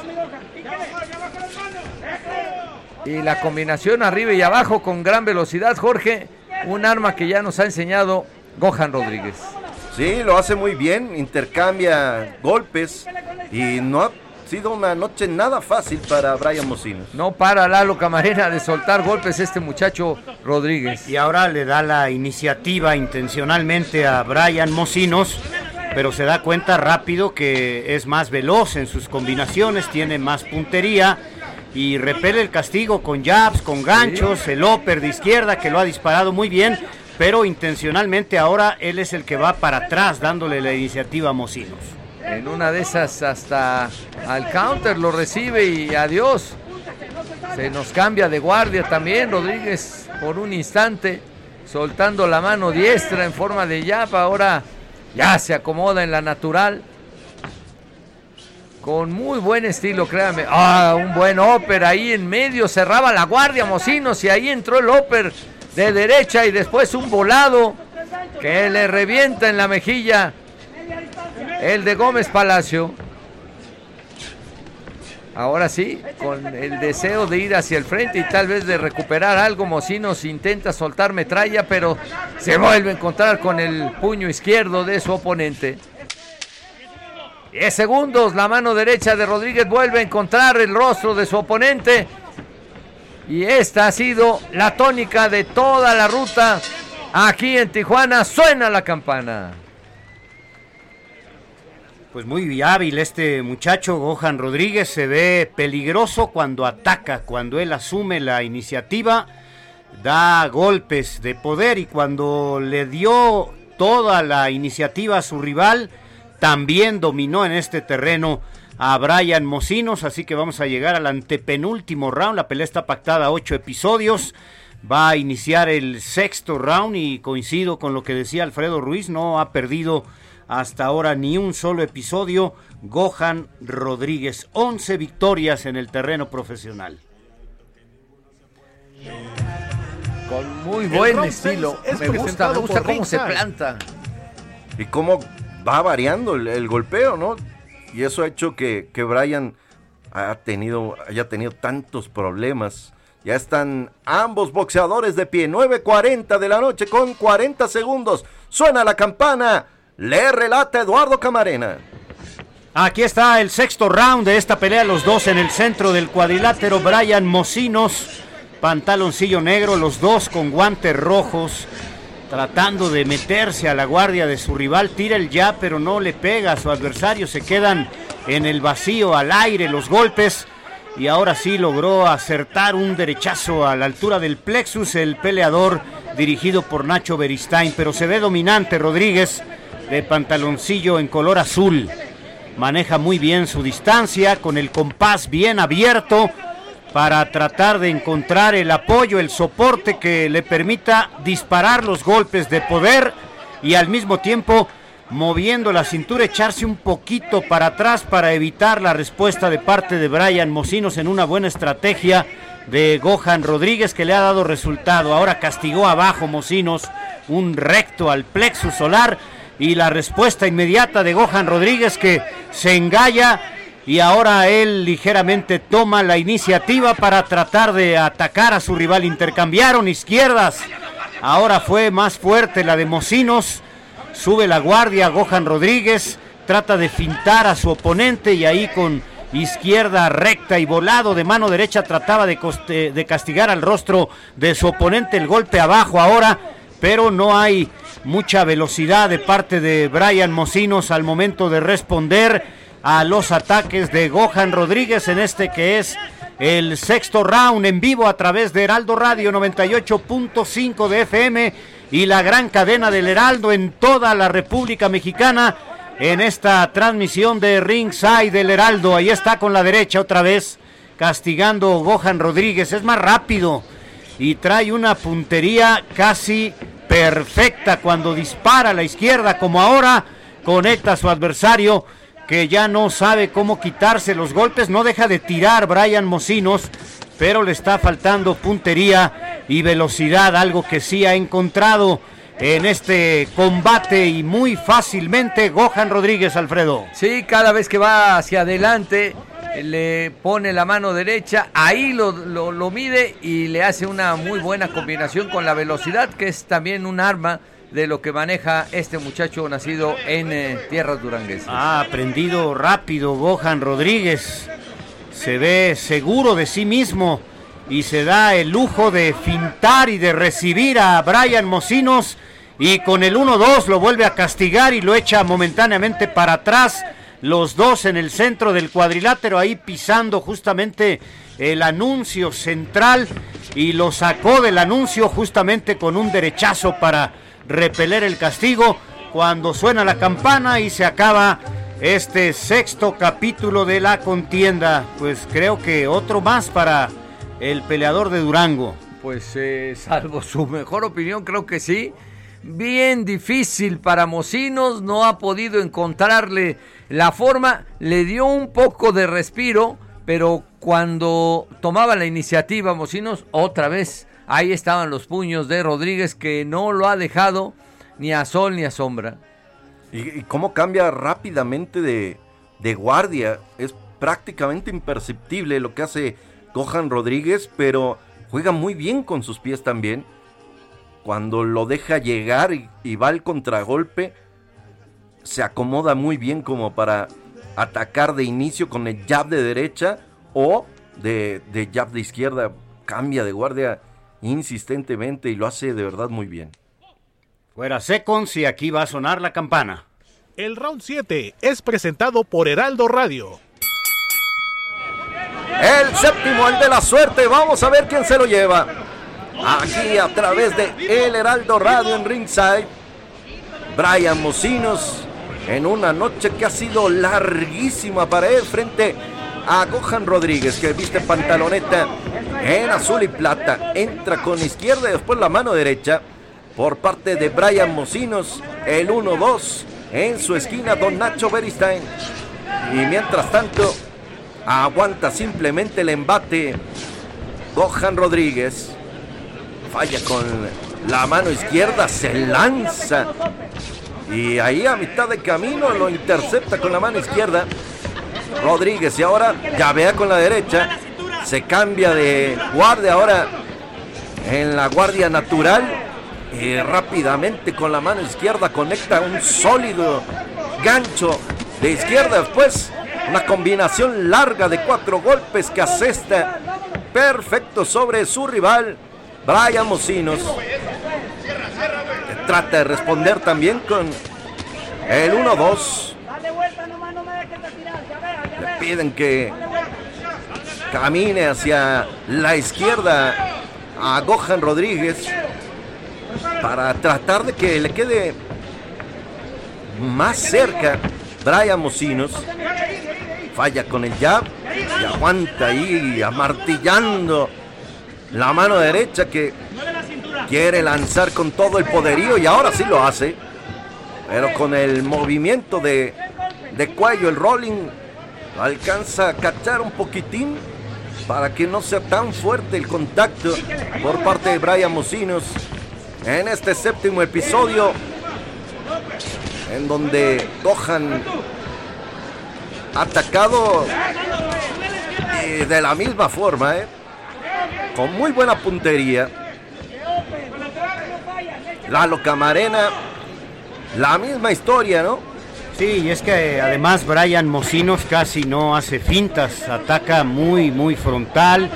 Y la combinación arriba y abajo con gran velocidad, Jorge, un arma que ya nos ha enseñado Gohan Rodríguez. Sí, lo hace muy bien, intercambia golpes y no sido una noche nada fácil para Brian Mocinos. No para Lalo Camarena de soltar golpes este muchacho Rodríguez. Y ahora le da la iniciativa intencionalmente a Brian Mocinos, pero se da cuenta rápido que es más veloz en sus combinaciones, tiene más puntería y repele el castigo con jabs, con ganchos, el upper de izquierda que lo ha disparado muy bien, pero intencionalmente ahora él es el que va para atrás dándole la iniciativa a Mocinos. En una de esas hasta al counter lo recibe y adiós. Se nos cambia de guardia también Rodríguez por un instante, soltando la mano diestra en forma de jab. Ahora ya se acomoda en la natural. Con muy buen estilo, créame. Ah, un buen upper ahí en medio. Cerraba la guardia Mocinos y ahí entró el upper de derecha y después un volado que le revienta en la mejilla el de Gómez Palacio. Ahora sí, con el deseo de ir hacia el frente y tal vez de recuperar algo, Mocinos intenta soltar metralla, pero se vuelve a encontrar con el puño izquierdo de su oponente. 10 segundos, la mano derecha de Rodríguez vuelve a encontrar el rostro de su oponente. Y esta ha sido la tónica de toda la ruta. Aquí en Tijuana suena la campana. Pues muy hábil este muchacho, Gohan Rodríguez, se ve peligroso cuando ataca, cuando él asume la iniciativa, da golpes de poder y cuando le dio toda la iniciativa a su rival, también dominó en este terreno a Brian Mocinos, así que vamos a llegar al antepenúltimo round, la pelea está pactada a ocho episodios, va a iniciar el sexto round y coincido con lo que decía Alfredo Ruiz, no ha perdido hasta ahora ni un solo episodio. Gohan Rodríguez, 11 victorias en el terreno profesional. Con muy buen estilo. Me gusta, me gusta cómo se planta. Y cómo va variando el, golpeo, ¿no? Y eso ha hecho que, que Brian ha tenido, haya tenido tantos problemas. Ya están ambos boxeadores de pie. 9.40 de la noche con 40 segundos. Suena la campana. Le relata Eduardo Camarena. Aquí está el sexto round de esta pelea, los dos en el centro del cuadrilátero, Brian Mocinos, pantaloncillo negro, los dos con guantes rojos, tratando de meterse a la guardia de su rival, tira el ya, pero no le pega a su adversario, se quedan en el vacío, al aire, los golpes, y ahora sí logró acertar un derechazo a la altura del plexus, el peleador dirigido por Nacho Beristain, pero se ve dominante Rodríguez de pantaloncillo en color azul. Maneja muy bien su distancia, con el compás bien abierto para tratar de encontrar el apoyo, el soporte que le permita disparar los golpes de poder y al mismo tiempo moviendo la cintura, echarse un poquito para atrás para evitar la respuesta de parte de Brian Mocinos en una buena estrategia de Gohan Rodríguez que le ha dado resultado. Ahora castigó abajo Mocinos un recto al plexo solar y la respuesta inmediata de Gohan Rodríguez que se engalla y ahora él ligeramente toma la iniciativa para tratar de atacar a su rival. Intercambiaron izquierdas. Ahora fue más fuerte la de Mocinos. Sube la guardia Gohan Rodríguez. Trata de fintar a su oponente y ahí con izquierda recta y volado de mano derecha trataba de, de castigar al rostro de su oponente. El golpe abajo ahora, pero no hay mucha velocidad de parte de Brian Mocinos al momento de responder a los ataques de Gohan Rodríguez en este que es el sexto round en vivo a través de Heraldo Radio 98.5 de FM y la gran cadena del Heraldo en toda la República Mexicana en esta transmisión de Ringside del Heraldo. Ahí está con la derecha otra vez castigando Gohan Rodríguez. Es más rápido y trae una puntería casi perfecta cuando dispara a la izquierda, como ahora conecta a su adversario que ya no sabe cómo quitarse los golpes, no deja de tirar Brian Mocinos, pero le está faltando puntería y velocidad, algo que sí ha encontrado en este combate y muy fácilmente Gohan Rodríguez Alfredo. Sí, cada vez que va hacia adelante le pone la mano derecha, ahí lo, lo, mide y le hace una muy buena combinación con la velocidad, que es también un arma de lo que maneja este muchacho nacido en eh, tierras duranguesas. Ha aprendido rápido Gohan Rodríguez, se ve seguro de sí mismo y se da el lujo de fintar y de recibir a Brian Mocinos y con el 1-2 lo vuelve a castigar y lo echa momentáneamente para atrás los dos en el centro del cuadrilátero, ahí pisando justamente el anuncio central y lo sacó del anuncio justamente con un derechazo para repeler el castigo cuando suena la campana y se acaba este sexto capítulo de la contienda. Pues creo que otro más para el peleador de Durango. Pues eh, salvo su mejor opinión, creo que sí. Bien difícil para Mocinos, no ha podido encontrarle la forma le dio un poco de respiro, pero cuando tomaba la iniciativa Mocinos, otra vez ahí estaban los puños de Rodríguez que no lo ha dejado ni a sol ni a sombra. Y, y cómo cambia rápidamente de, de guardia. Es prácticamente imperceptible lo que hace Gohan Rodríguez, pero juega muy bien con sus pies también. Cuando lo deja llegar y, y va al contragolpe, se acomoda muy bien como para atacar de inicio con el jab de derecha o de, de jab de izquierda. Cambia de guardia insistentemente y lo hace de verdad muy bien. Fuera Seconds y aquí va a sonar la campana. El round 7 es presentado por Heraldo Radio. El séptimo, el de la suerte. Vamos a ver quién se lo lleva. Aquí a través de El Heraldo Radio en Ringside. Brian Mocinos en una noche que ha sido larguísima para él frente a Gohan Rodríguez que viste pantaloneta en azul y plata. Entra con izquierda y después la mano derecha por parte de Brian Mocinos. El 1-2 en su esquina Don Nacho Beristain. Y mientras tanto aguanta simplemente el embate Gohan Rodríguez. Falla con la mano izquierda, se lanza. Y ahí a mitad de camino lo intercepta con la mano izquierda. Rodríguez y ahora llavea con la derecha. Se cambia de guardia ahora en la guardia natural. Y rápidamente con la mano izquierda conecta un sólido gancho de izquierda. Después una combinación larga de cuatro golpes que asesta perfecto sobre su rival, Brian Mocinos. Trata de responder también con el 1-2. Le piden que camine hacia la izquierda a Gohan Rodríguez para tratar de que le quede más cerca Brian Mocinos. Falla con el jab y aguanta ahí amartillando la mano derecha que quiere lanzar con todo el poderío y ahora sí lo hace. Pero con el movimiento de, de cuello, el rolling, alcanza a cachar un poquitín para que no sea tan fuerte el contacto por parte de Brian Mocinos en este séptimo episodio en donde Gohan atacado de la misma forma, ¿eh? Con muy buena puntería. Lalo Camarena, la misma historia, ¿no? Sí, y es que además Brian Mocinos casi no hace fintas, ataca muy, muy frontal,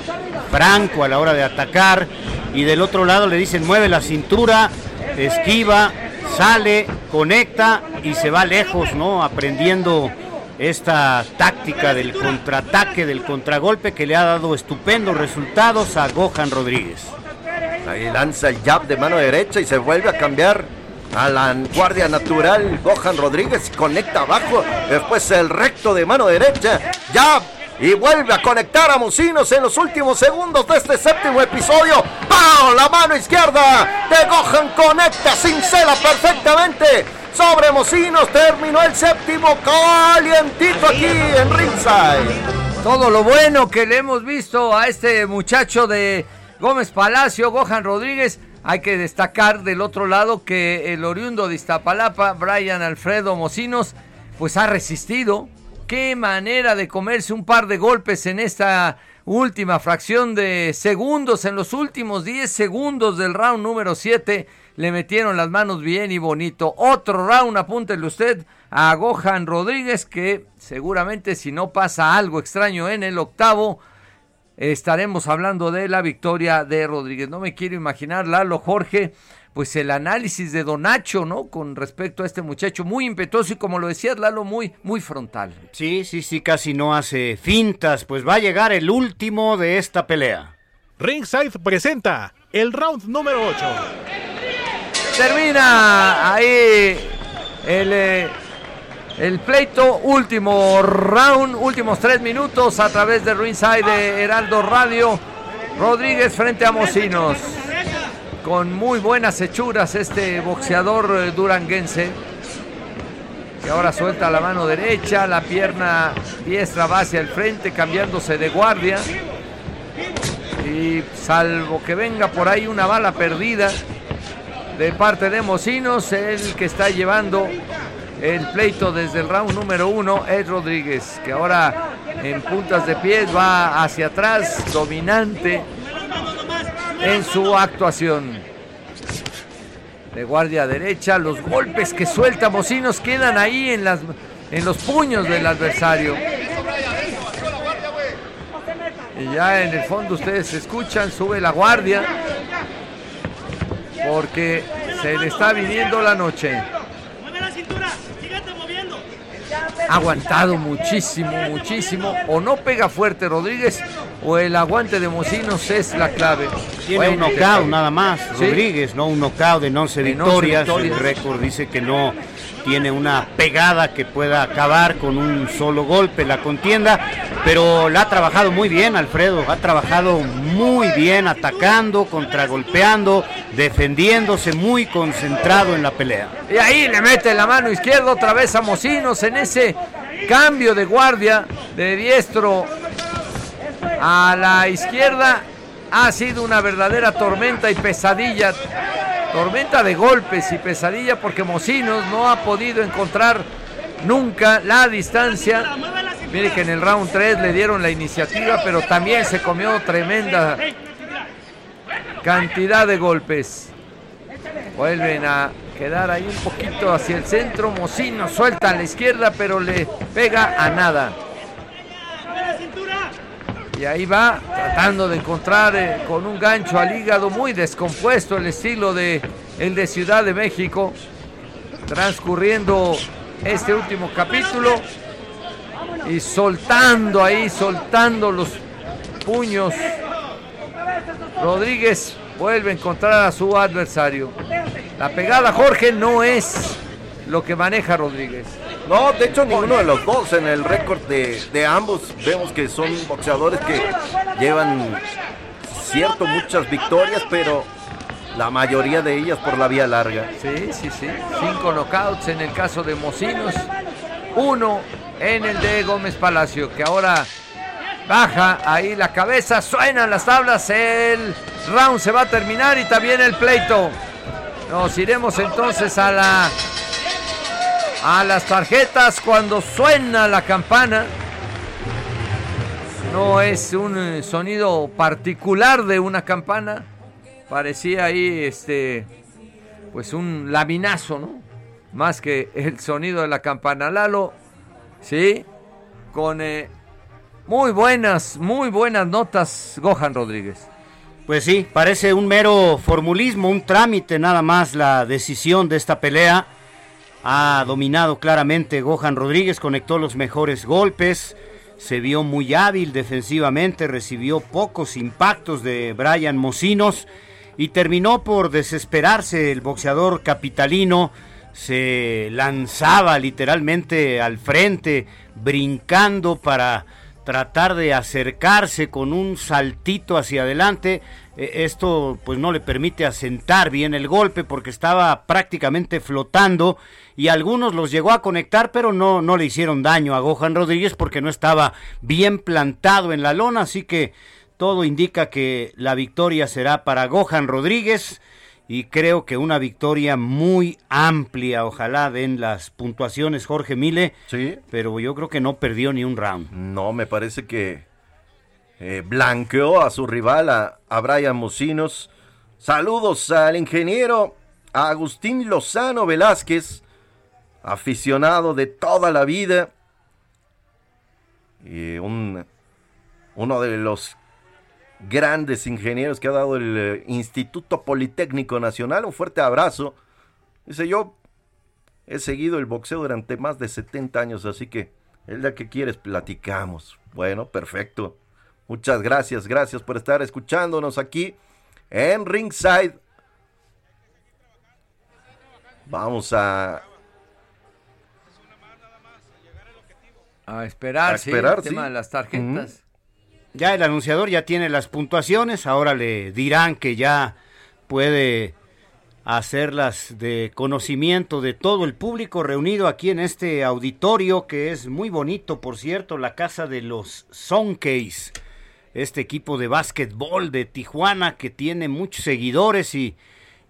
franco a la hora de atacar, y del otro lado le dicen mueve la cintura, esquiva, sale, conecta y se va lejos, ¿no? Aprendiendo esta táctica del contraataque, del contragolpe que le ha dado estupendos resultados a Gohan Rodríguez. Ahí lanza el jab de mano derecha y se vuelve a cambiar a la guardia natural. Gohan Rodríguez conecta abajo, después el recto de mano derecha, jab y vuelve a conectar a Mocinos en los últimos segundos de este séptimo episodio. ¡Pau! La mano izquierda de Gohan conecta, cincela perfectamente sobre Mocinos. Terminó el séptimo calientito aquí en Ringside. Todo lo bueno que le hemos visto a este muchacho de Gómez Palacio, Gohan Rodríguez. Hay que destacar del otro lado que el oriundo de Iztapalapa, Brian Alfredo Mocinos, pues ha resistido. Qué manera de comerse un par de golpes en esta última fracción de segundos, en los últimos 10 segundos del round número 7. Le metieron las manos bien y bonito. Otro round, apúntele usted a Gohan Rodríguez, que seguramente si no pasa algo extraño en el octavo, estaremos hablando de la victoria de Rodríguez. No me quiero imaginar, Lalo Jorge, pues el análisis de Donacho, ¿no? Con respecto a este muchacho muy impetuoso y como lo decías, Lalo, muy, muy frontal. Sí, sí, sí, casi no hace fintas, pues va a llegar el último de esta pelea. Ringside presenta el round número 8. Termina ahí el, eh, el pleito, último round, últimos tres minutos a través de Ringside de Heraldo Radio. Rodríguez frente a Mocinos. Con muy buenas hechuras este boxeador eh, duranguense. Que ahora suelta la mano derecha, la pierna diestra va hacia el frente, cambiándose de guardia. Y salvo que venga por ahí una bala perdida de parte de Mocinos, el que está llevando el pleito desde el round número uno es Rodríguez, que ahora en puntas de pies va hacia atrás, dominante en su actuación. De guardia derecha, los golpes que suelta Mocinos quedan ahí en, en los puños del adversario. Y ya en el fondo ustedes escuchan, sube la guardia. Porque se le está viniendo la noche. Ha aguantado muchísimo, muchísimo. O no pega fuerte Rodríguez o el aguante de Mocinos es la clave. Tiene un knockout nada más, Rodríguez, no un knockout de 11 victorias. El récord dice que no tiene una pegada que pueda acabar con un solo golpe la contienda, pero la ha trabajado muy bien Alfredo, ha trabajado muy bien atacando, contragolpeando, defendiéndose, muy concentrado en la pelea. Y ahí le mete la mano izquierda otra vez a Mocinos en ese cambio de guardia de diestro a la izquierda. Ha sido una verdadera tormenta y pesadilla Tormenta de golpes y pesadilla porque Mocinos no ha podido encontrar nunca la distancia. Mire que en el round 3 le dieron la iniciativa, pero también se comió tremenda cantidad de golpes. Vuelven a quedar ahí un poquito hacia el centro. Mocinos suelta a la izquierda, pero le pega a nada. Y ahí va tratando de encontrar eh, con un gancho al hígado muy descompuesto el estilo de el de Ciudad de México. Transcurriendo este último capítulo y soltando ahí, soltando los puños. Rodríguez vuelve a encontrar a su adversario. La pegada Jorge no es lo que maneja Rodríguez. No, de hecho ninguno de los dos en el récord de, ambos vemos que son boxeadores que llevan cierto muchas victorias, pero la mayoría de ellas por la vía larga. Sí, sí, sí. Cinco knockouts en el caso de Mocinos, uno en el de Gómez Palacio, que ahora baja ahí la cabeza, suenan las tablas, el round se va a terminar y también el pleito. Nos iremos entonces a la a las tarjetas cuando suena la campana. No es un eh, sonido particular de una campana. Parecía ahí este pues un laminazo, ¿no? Más que el sonido de la campana. Lalo, sí, con eh, muy buenas, muy buenas notas, Gohan Rodríguez. Pues sí, parece un mero formulismo, un trámite nada más la decisión de esta pelea ha dominado claramente Gohan Rodríguez, conectó los mejores golpes, se vio muy hábil defensivamente, recibió pocos impactos de Brian Mocinos y terminó por desesperarse el boxeador capitalino, se lanzaba literalmente al frente, brincando para tratar de acercarse con un saltito hacia adelante. E, esto pues no le permite asentar bien el golpe porque estaba prácticamente flotando y algunos los llegó a conectar pero no, no le hicieron daño a Gohan Rodríguez porque no estaba bien plantado en la lona, así que todo indica que la victoria será para Gohan Rodríguez y creo que una victoria muy amplia. Ojalá den las puntuaciones Jorge Mile. Sí. Pero yo creo que no perdió ni un round. No, me parece que eh, blanqueó a su rival, a, a Brian Mocinos. Saludos al ingeniero Agustín Lozano Velázquez, aficionado de toda la vida. Y un, uno de los grandes ingenieros que ha dado el eh, Instituto Politécnico Nacional. Un fuerte abrazo. Dice yo, he seguido el boxeo durante más de 70 años, así que el día que quieres platicamos. Bueno, perfecto. Muchas gracias, gracias por estar escuchándonos aquí en Ringside. Vamos a... A esperar, a esperar sí, las tarjetas. Ya el anunciador ya tiene las puntuaciones, ahora le dirán que ya puede hacerlas de conocimiento de todo el público reunido aquí en este auditorio que es muy bonito, por cierto, la casa de los Soncase, este equipo de básquetbol de Tijuana que tiene muchos seguidores y,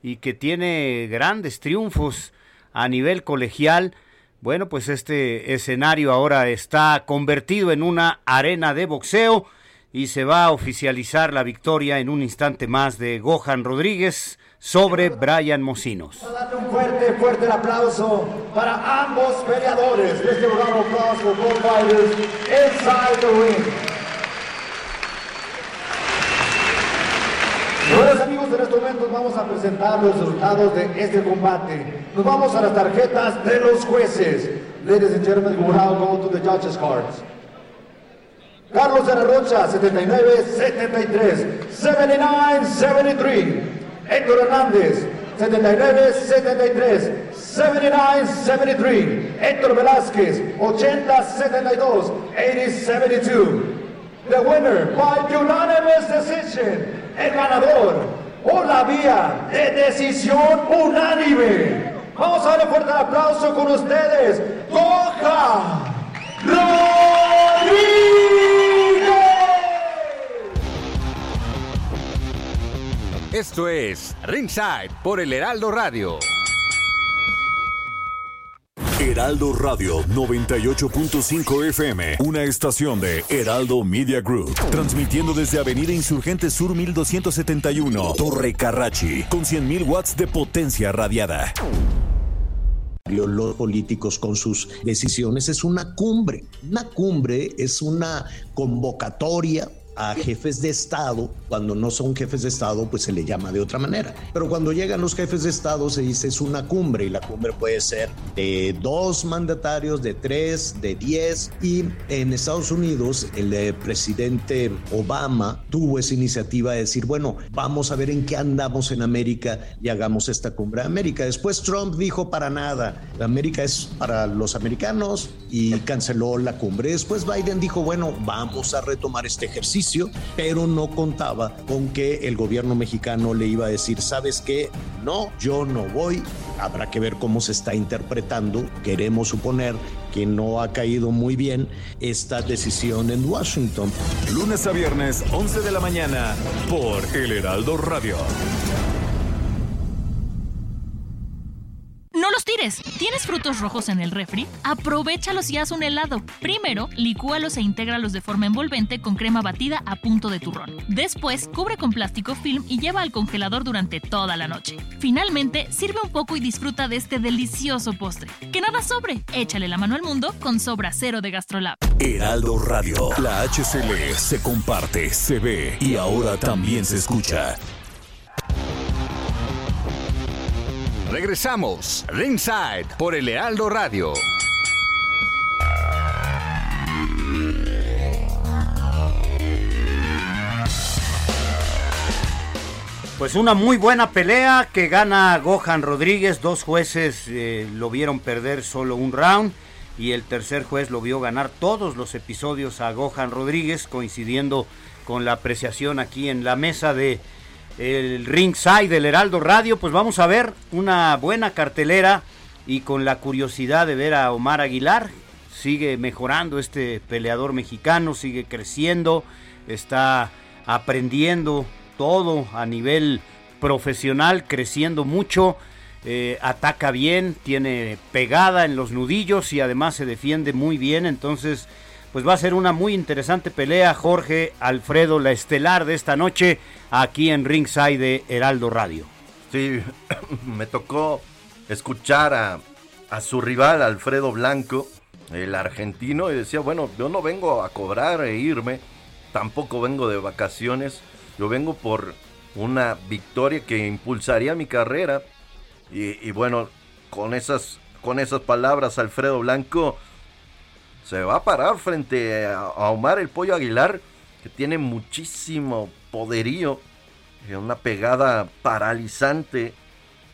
y que tiene grandes triunfos a nivel colegial Bueno, pues este escenario ahora está convertido en una arena de boxeo y se va a oficializar la victoria en un instante más de Gohan Rodríguez sobre Brian Mocinos. Un fuerte, fuerte aplauso para ambos peleadores. Este aplauso inside the ring. Buenos amigos, en estos momentos vamos a presentar los resultados de este combate. Nos vamos a las tarjetas de los jueces. Ladies and gentlemen, we will now go to the judges' cards. Carlos de la Rocha, 79-73. 79-73. Héctor Hernández, 79-73. 79-73. Héctor Velázquez, 80-72. 80-72. The winner by unanimous decision. El ganador por la vía de decisión unánime. Vamos a darle fuerte aplauso con ustedes. Goja Esto es Ringside por el Heraldo Radio. Heraldo Radio 98.5 FM, una estación de Heraldo Media Group, transmitiendo desde Avenida Insurgente Sur 1271, Torre Carrachi, con 100.000 watts de potencia radiada. Los políticos con sus decisiones es una cumbre. Una cumbre es una convocatoria a jefes de Estado, cuando no son jefes de Estado, pues se le llama de otra manera. Pero cuando llegan los jefes de Estado se dice es una cumbre y la cumbre puede ser de dos mandatarios, de tres, de diez. Y en Estados Unidos el eh, presidente Obama tuvo esa iniciativa de decir, bueno, vamos a ver en qué andamos en América y hagamos esta cumbre de América. Después Trump dijo para nada, América es para los americanos y canceló la cumbre. Después Biden dijo, bueno, vamos a retomar este ejercicio pero no contaba con que el gobierno mexicano le iba a decir, ¿sabes qué? No, yo no voy. Habrá que ver cómo se está interpretando. Queremos suponer que no ha caído muy bien esta decisión en Washington. Lunes a viernes, 11 de la mañana, por El Heraldo Radio. ¿Tienes frutos rojos en el refri? Aprovechalos y haz un helado. Primero, licúalos e intégralos de forma envolvente con crema batida a punto de turrón. Después, cubre con plástico film y lleva al congelador durante toda la noche. Finalmente, sirve un poco y disfruta de este delicioso postre. Que nada sobre. Échale la mano al mundo con Sobra Cero de Gastrolab. Heraldo Radio, la HCL se comparte, se ve y ahora también se escucha. Regresamos, Ringside por el Heraldo Radio. Pues una muy buena pelea que gana Gohan Rodríguez. Dos jueces eh, lo vieron perder solo un round y el tercer juez lo vio ganar todos los episodios a Gohan Rodríguez, coincidiendo con la apreciación aquí en la mesa de el ringside del Heraldo Radio. Pues vamos a ver una buena cartelera y con la curiosidad de ver a Omar Aguilar. Sigue mejorando este peleador mexicano, sigue creciendo, está aprendiendo todo a nivel profesional, creciendo mucho, eh, ataca bien, tiene pegada en los nudillos y además se defiende muy bien, entonces pues va a ser una muy interesante pelea, Jorge Alfredo, la estelar de esta noche, aquí en Ringside de Heraldo Radio. Sí, *coughs* me tocó escuchar a, a su rival Alfredo Blanco, el argentino, y decía, bueno, yo no vengo a cobrar e irme, tampoco vengo de vacaciones, yo vengo por una victoria que impulsaría mi carrera. Y, y bueno, con esas, con esas palabras, Alfredo Blanco se va a parar frente a, Omar el Pollo Aguilar, que tiene muchísimo poderío, eh, una pegada paralizante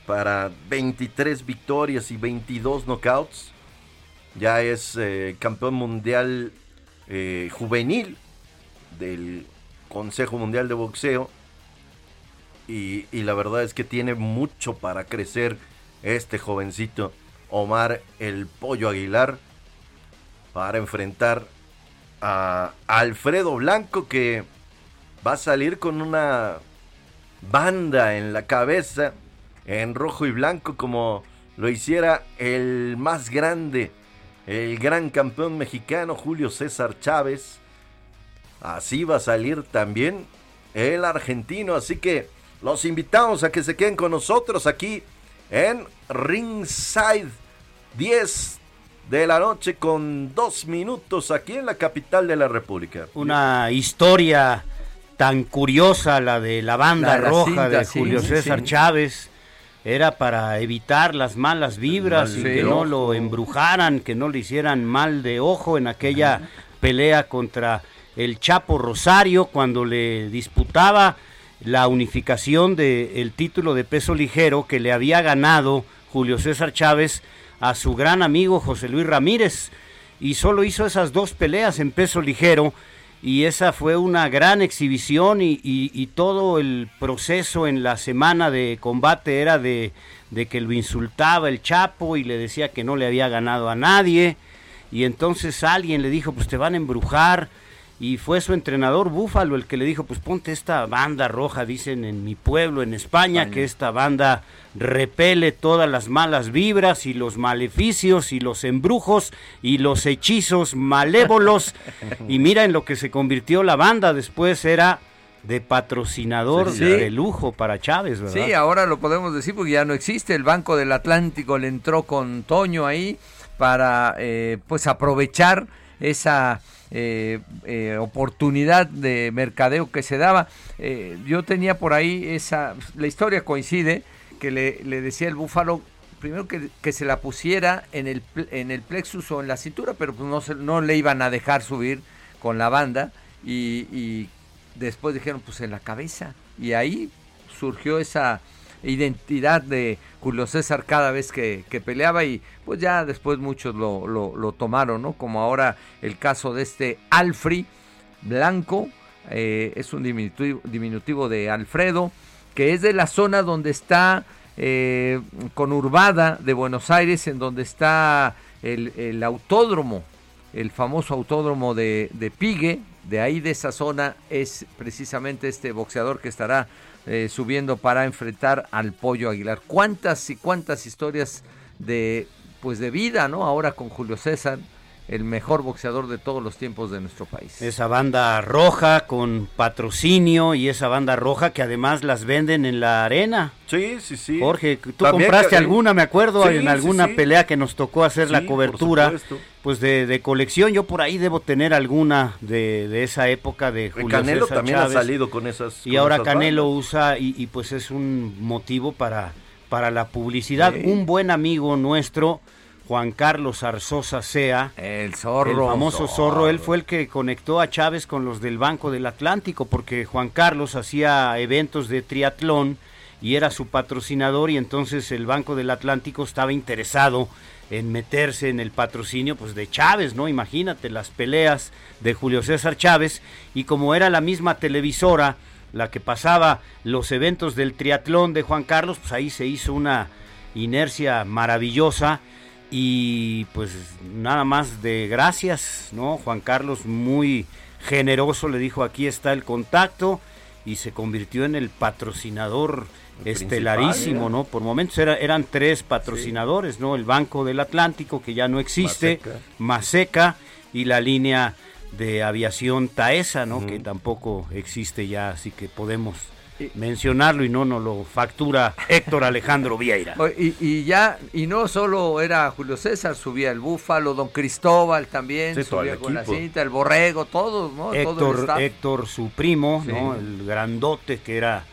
para 23 victorias y 22 knockouts. Ya es eh, campeón mundial eh, juvenil del Consejo Mundial de Boxeo. Y, y la verdad es que tiene mucho para crecer este jovencito Omar el Pollo Aguilar para enfrentar a Alfredo Blanco que va a salir con una banda en la cabeza en rojo y blanco como lo hiciera el más grande, el gran campeón mexicano Julio César Chávez. Así va a salir también el argentino. Así que los invitamos a que se queden con nosotros aquí en Ringside 10 de la noche con dos minutos aquí en la capital de la República. Una historia tan curiosa, la de la banda roja de Julio César Chávez. Era para evitar las malas vibras y que no lo embrujaran, que no le hicieran mal de ojo en aquella pelea contra el Chapo Rosario cuando le disputaba la unificación del título de peso ligero que le había ganado Julio César Chávez a su gran amigo José Luis Ramírez. Y solo hizo esas dos peleas en peso ligero y esa fue una gran exhibición y, todo el proceso en la semana de combate era de, de, que lo insultaba el Chapo y le decía que no le había ganado a nadie. Y entonces alguien le dijo pues te van a embrujar y fue su entrenador Búfalo el que le dijo, pues ponte esta banda roja, dicen en mi pueblo, en España, que esta banda repele todas las malas vibras y los maleficios y los embrujos y los hechizos malévolos. *laughs* y mira en lo que se convirtió la banda, después era de patrocinador de lujo para Chávez, ¿verdad? Sí, ahora lo podemos decir porque ya no existe, el Banco del Atlántico le entró con Toño ahí para eh, pues aprovechar esa eh, eh, oportunidad de mercadeo que se daba. Eh, yo tenía por ahí esa, la historia coincide, que le, decía el búfalo, primero que, que, se la pusiera en el, en el plexus o en la cintura, pero pues no, se, no le iban a dejar subir con la banda y, y después dijeron pues en la cabeza y ahí surgió esa identidad de Julio César cada vez que, peleaba y pues ya después muchos lo, lo, tomaron, ¿no? Como ahora el caso de este Alfri Blanco, eh, es un diminutivo, diminutivo, de Alfredo, que es de la zona donde está eh, conurbada de Buenos Aires, en donde está el, el autódromo, el famoso autódromo de, de Pigue, de ahí de esa zona es precisamente este boxeador que estará eh, subiendo para enfrentar al Pollo Aguilar. ¿Cuántas y cuántas historias de pues de vida, ¿no? Ahora con Julio César, el mejor boxeador de todos los tiempos de nuestro país. Esa banda roja con patrocinio y esa banda roja que además las venden en la arena. Sí, sí, sí. Jorge, tú compraste alguna, me acuerdo, en alguna pelea que nos tocó hacer la cobertura. Pues de, colección, yo por ahí debo tener alguna de, esa época de Julio Canelo también ha salido con esas. Y ahora Canelo usa y, pues es un motivo para, para la publicidad. Un buen amigo nuestro Juan Carlos Arzosa Sea, el zorro, el famoso zorro. él fue el que conectó a Chávez con los del Banco del Atlántico, porque Juan Carlos hacía eventos de triatlón y era su patrocinador y entonces el Banco del Atlántico estaba interesado en meterse en el patrocinio pues de Chávez, ¿no? Imagínate las peleas de Julio César Chávez y como era la misma televisora la que pasaba los eventos del triatlón de Juan Carlos, pues ahí se hizo una inercia maravillosa y pues nada más de gracias, ¿no? Juan Carlos muy generoso le dijo aquí está el contacto y se convirtió en el patrocinador estelarísimo, ¿no? Por momentos era, eran tres patrocinadores, ¿no? El Banco del Atlántico que ya no existe, Maseca, y la línea de aviación Taesa, ¿no? Que tampoco existe ya, así que podemos mencionarlo y no nos lo factura Héctor Alejandro Vieira. *laughs* Y, ya, y no solo era Julio César, subía el Búfalo, Don Cristóbal también, subía con la cinta, el Borrego, todos, ¿no? Héctor, Héctor su primo, ¿no? El grandote que era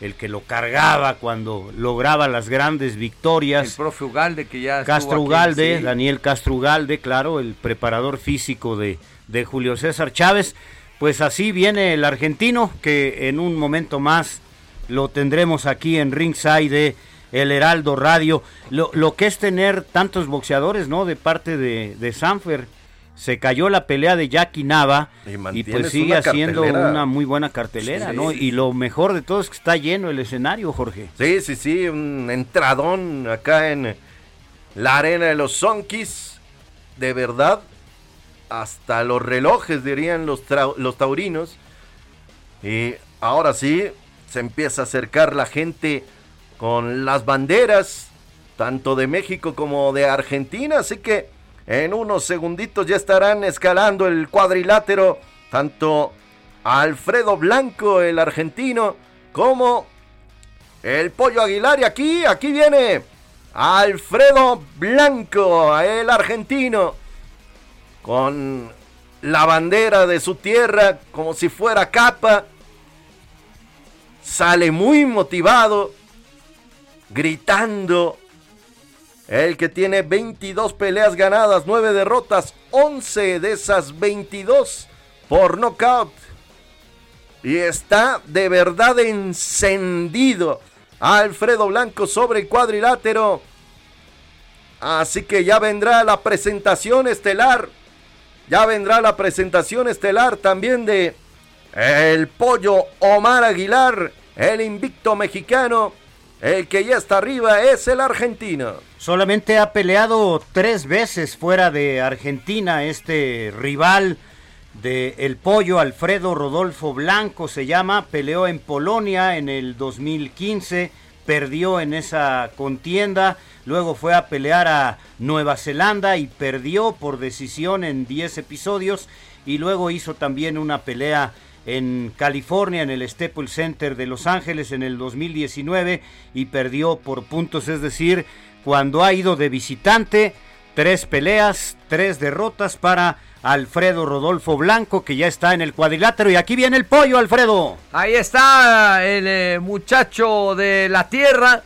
el que lo cargaba cuando lograba las grandes victorias. El profe Ugalde que ya Castro Ugalde, Daniel Castro Ugalde, claro, el preparador físico de, de Julio César Chávez. Pues así viene el argentino, que en un momento más lo tendremos aquí en Ringside de El Heraldo Radio. Lo, lo que es tener tantos boxeadores, ¿no? De parte de, de Sanfer. Se cayó la pelea de Jackie Nava y, pues sigue haciendo una muy buena cartelera, ¿no? Y lo mejor de todo es que está lleno el escenario, Jorge. Sí, sí, sí, un entradón acá en la arena de los Sonkis. De verdad, hasta los relojes, dirían los, taurinos. Y ahora sí, se empieza a acercar la gente con las banderas, tanto de México como de Argentina, así que en unos segunditos ya estarán escalando el cuadrilátero tanto Alfredo Blanco, el argentino, como el Pollo Aguilar. Y aquí, aquí viene Alfredo Blanco, el argentino, con la bandera de su tierra como si fuera capa. Sale muy motivado, gritando. El que tiene 22 peleas ganadas, 9 derrotas, 11 de esas 22 por nocaut. Y está de verdad encendido Alfredo Blanco sobre el cuadrilátero. Así que ya vendrá la presentación estelar. Ya vendrá la presentación estelar también de el pollo Omar Aguilar, el invicto mexicano. El que ya está arriba es el argentino. Solamente ha peleado tres veces fuera de Argentina este rival de El Pollo, Alfredo Rodolfo Blanco se llama, peleó en Polonia en el 2015, perdió en esa contienda, luego fue a pelear a Nueva Zelanda y perdió por decisión en 10 episodios y luego hizo también una pelea en California, en el Staples Center de Los Ángeles en el 2019 y perdió por puntos, es decir, cuando ha ido de visitante, tres peleas, tres derrotas para Alfredo Rodolfo Blanco, que ya está en el cuadrilátero. Y aquí viene el pollo, Alfredo. Ahí está el eh, muchacho de la tierra.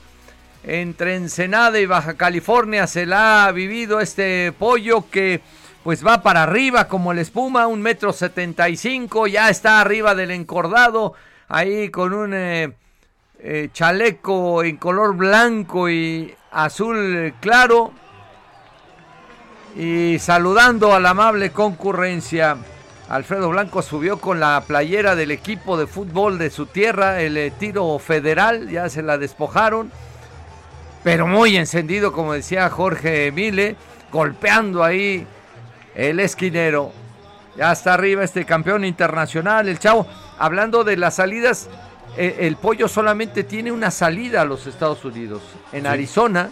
Entre Ensenada y Baja California se la ha vivido este pollo que pues va para arriba como la espuma, un metro setenta y cinco, ya está arriba del encordado, ahí con un eh, eh, chaleco en color blanco y azul claro, y saludando a la amable concurrencia, Alfredo Blanco subió con la playera del equipo de fútbol de su tierra, el eh, tiro federal, ya se la despojaron, pero muy encendido, como decía Jorge Mile, golpeando ahí el esquinero. Ya está arriba este campeón internacional, el chavo. Hablando de las salidas, eh, el pollo solamente tiene una salida a los Estados Unidos. En Arizona,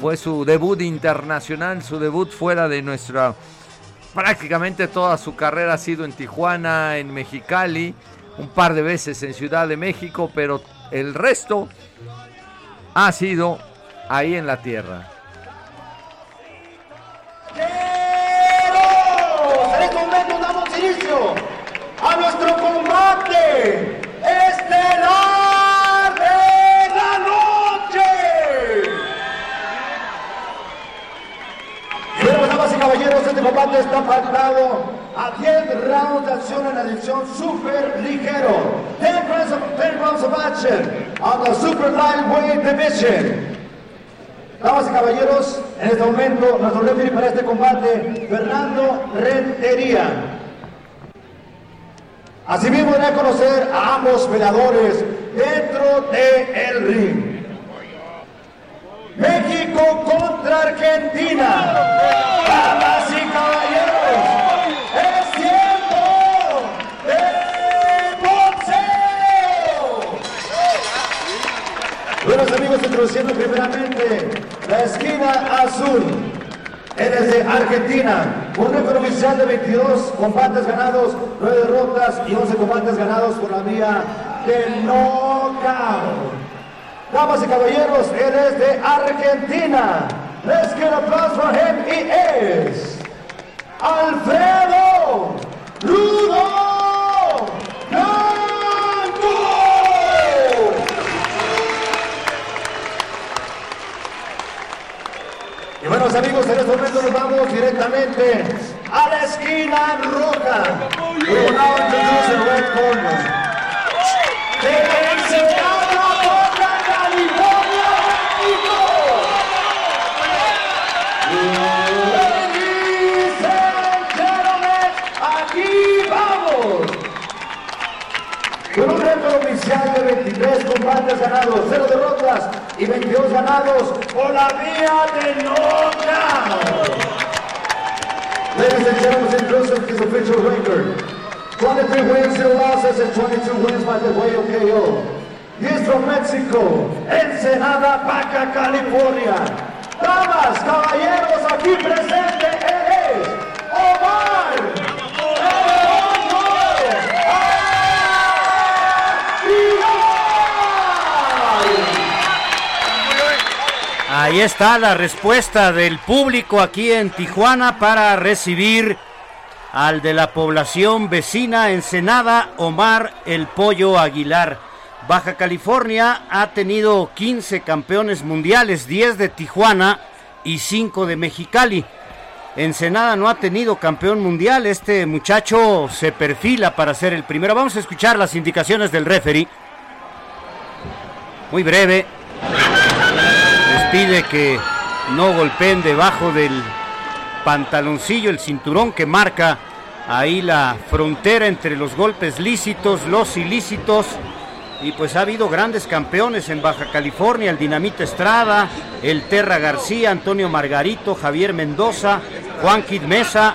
fue su debut internacional, su debut fuera de nuestra... Prácticamente toda su carrera ha sido en Tijuana, en Mexicali, un par de veces en Ciudad de México, pero el resto ha sido ahí en la tierra. Combate está pactado a 10 rounds de acción en la división super ligero. 10 rounds of, 10 rounds of action on the super lightweight division. Damas y caballeros, en este momento nuestro referee para este combate, Fernando Rentería. Asimismo, dará a conocer a ambos peleadores dentro del el ring. México contra Argentina. Damas y caballeros, amigos, introduciendo primeramente la esquina azul. Él es de Argentina, un récord oficial de 22 combates ganados, 9 derrotas y 11 combates ganados por la vía del knockout. Damas y caballeros, él es de Argentina. Let's get applause for him. He is Alfredo Rudo directamente a la esquina roja. We will now introduce the red corner. De Ensenada, Baja California, México. Ladies and gentlemen, aquí vamos. Con un récord oficial de 23 combates ganados, 0 derrotas y 22 ganados por la vía de knockout. Ladies and gentlemen, introducing his official record. 23 wins, 0 losses, and 22 wins by the way of KO. Y es from México, Ensenada, Baja California. Damas, caballeros, aquí presente, Ahí está la respuesta del público aquí en Tijuana para recibir al de la población vecina Ensenada, Omar el Pollo Aguilar. Baja California ha tenido 15 campeones mundiales, 10 de Tijuana y 5 de Mexicali. Ensenada no ha tenido campeón mundial, este muchacho se perfila para ser el primero. Vamos a escuchar las indicaciones del referee. Muy breve, pide que no golpeen debajo del pantaloncillo, el cinturón que marca ahí la frontera entre los golpes lícitos, los ilícitos. Y pues ha habido grandes campeones en Baja California, el Dinamita Estrada, el Terra García, Antonio Margarito, Javier Mendoza, Juan Kid Mesa,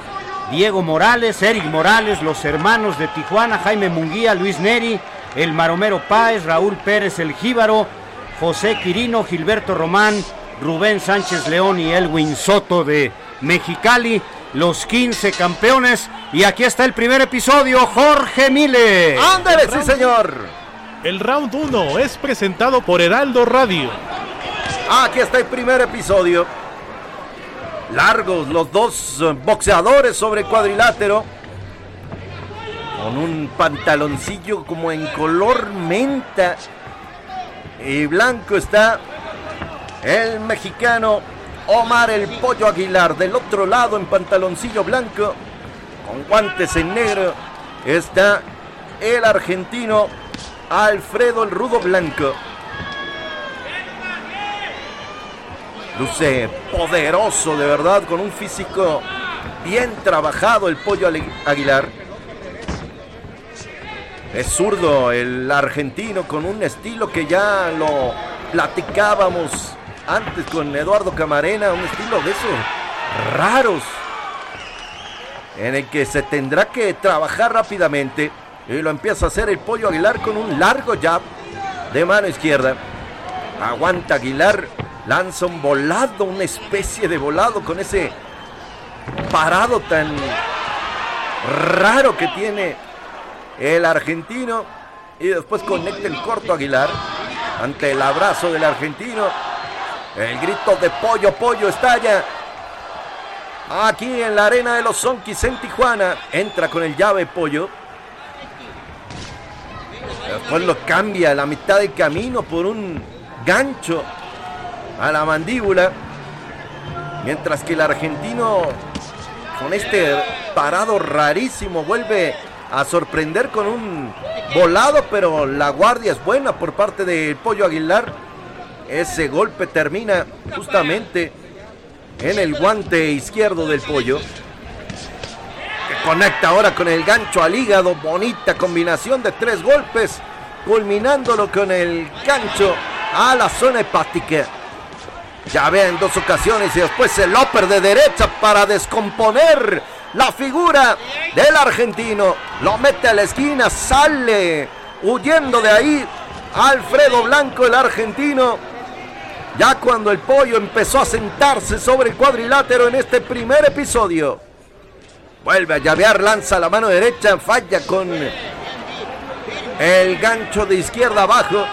Diego Morales, Eric Morales, los hermanos de Tijuana, Jaime Munguía, Luis Neri, el Maromero Páez, Raúl Pérez el Jíbaro, José Quirino, Gilberto Román, Rubén Sánchez León y Elwin Soto de Mexicali, los 15 campeones. Y aquí está el primer episodio, Jorge Mile. ¡Ándale, sí señor! El round 1 es presentado por Heraldo Radio. Aquí está el primer episodio. Largos los dos eh, boxeadores sobre cuadrilátero. Con un pantaloncillo como en color menta. Y blanco está el mexicano Omar el Pollo Aguilar. Del otro lado en pantaloncillo blanco. Con guantes en negro está el argentino Alfredo el Rudo Blanco. Luce poderoso de verdad, con un físico bien trabajado el pollo Aguilar. Es zurdo el argentino con un estilo que ya lo platicábamos antes con Eduardo Camarena, un estilo de esos raros en el que se tendrá que trabajar rápidamente. Y lo empieza a hacer el pollo Aguilar con un largo jab de mano izquierda. Aguanta Aguilar, lanza un volado, una especie de volado con ese parado tan raro que tiene el argentino. Y después conecta el corto Aguilar ante el abrazo del argentino. El grito de pollo, pollo estalla. Aquí en la arena de los Zonkis en Tijuana. Entra con el llave pollo. Después lo cambia a la mitad del camino por un gancho a la mandíbula. Mientras que el argentino con este parado rarísimo vuelve a sorprender con un volado, pero la guardia es buena por parte del Pollo Aguilar. Ese golpe termina justamente en el guante izquierdo del Pollo. Que conecta ahora con el gancho al hígado. Bonita combinación de tres golpes, culminándolo con el gancho a la zona hepática. Ya ve en dos ocasiones y después el upper de derecha para descomponer la figura del argentino. Lo mete a la esquina, sale huyendo de ahí. Alfredo Blanco, el argentino. Ya cuando el pollo empezó a sentarse sobre el cuadrilátero en este primer episodio. Vuelve a llavear, lanza la mano derecha, falla con el gancho de izquierda abajo.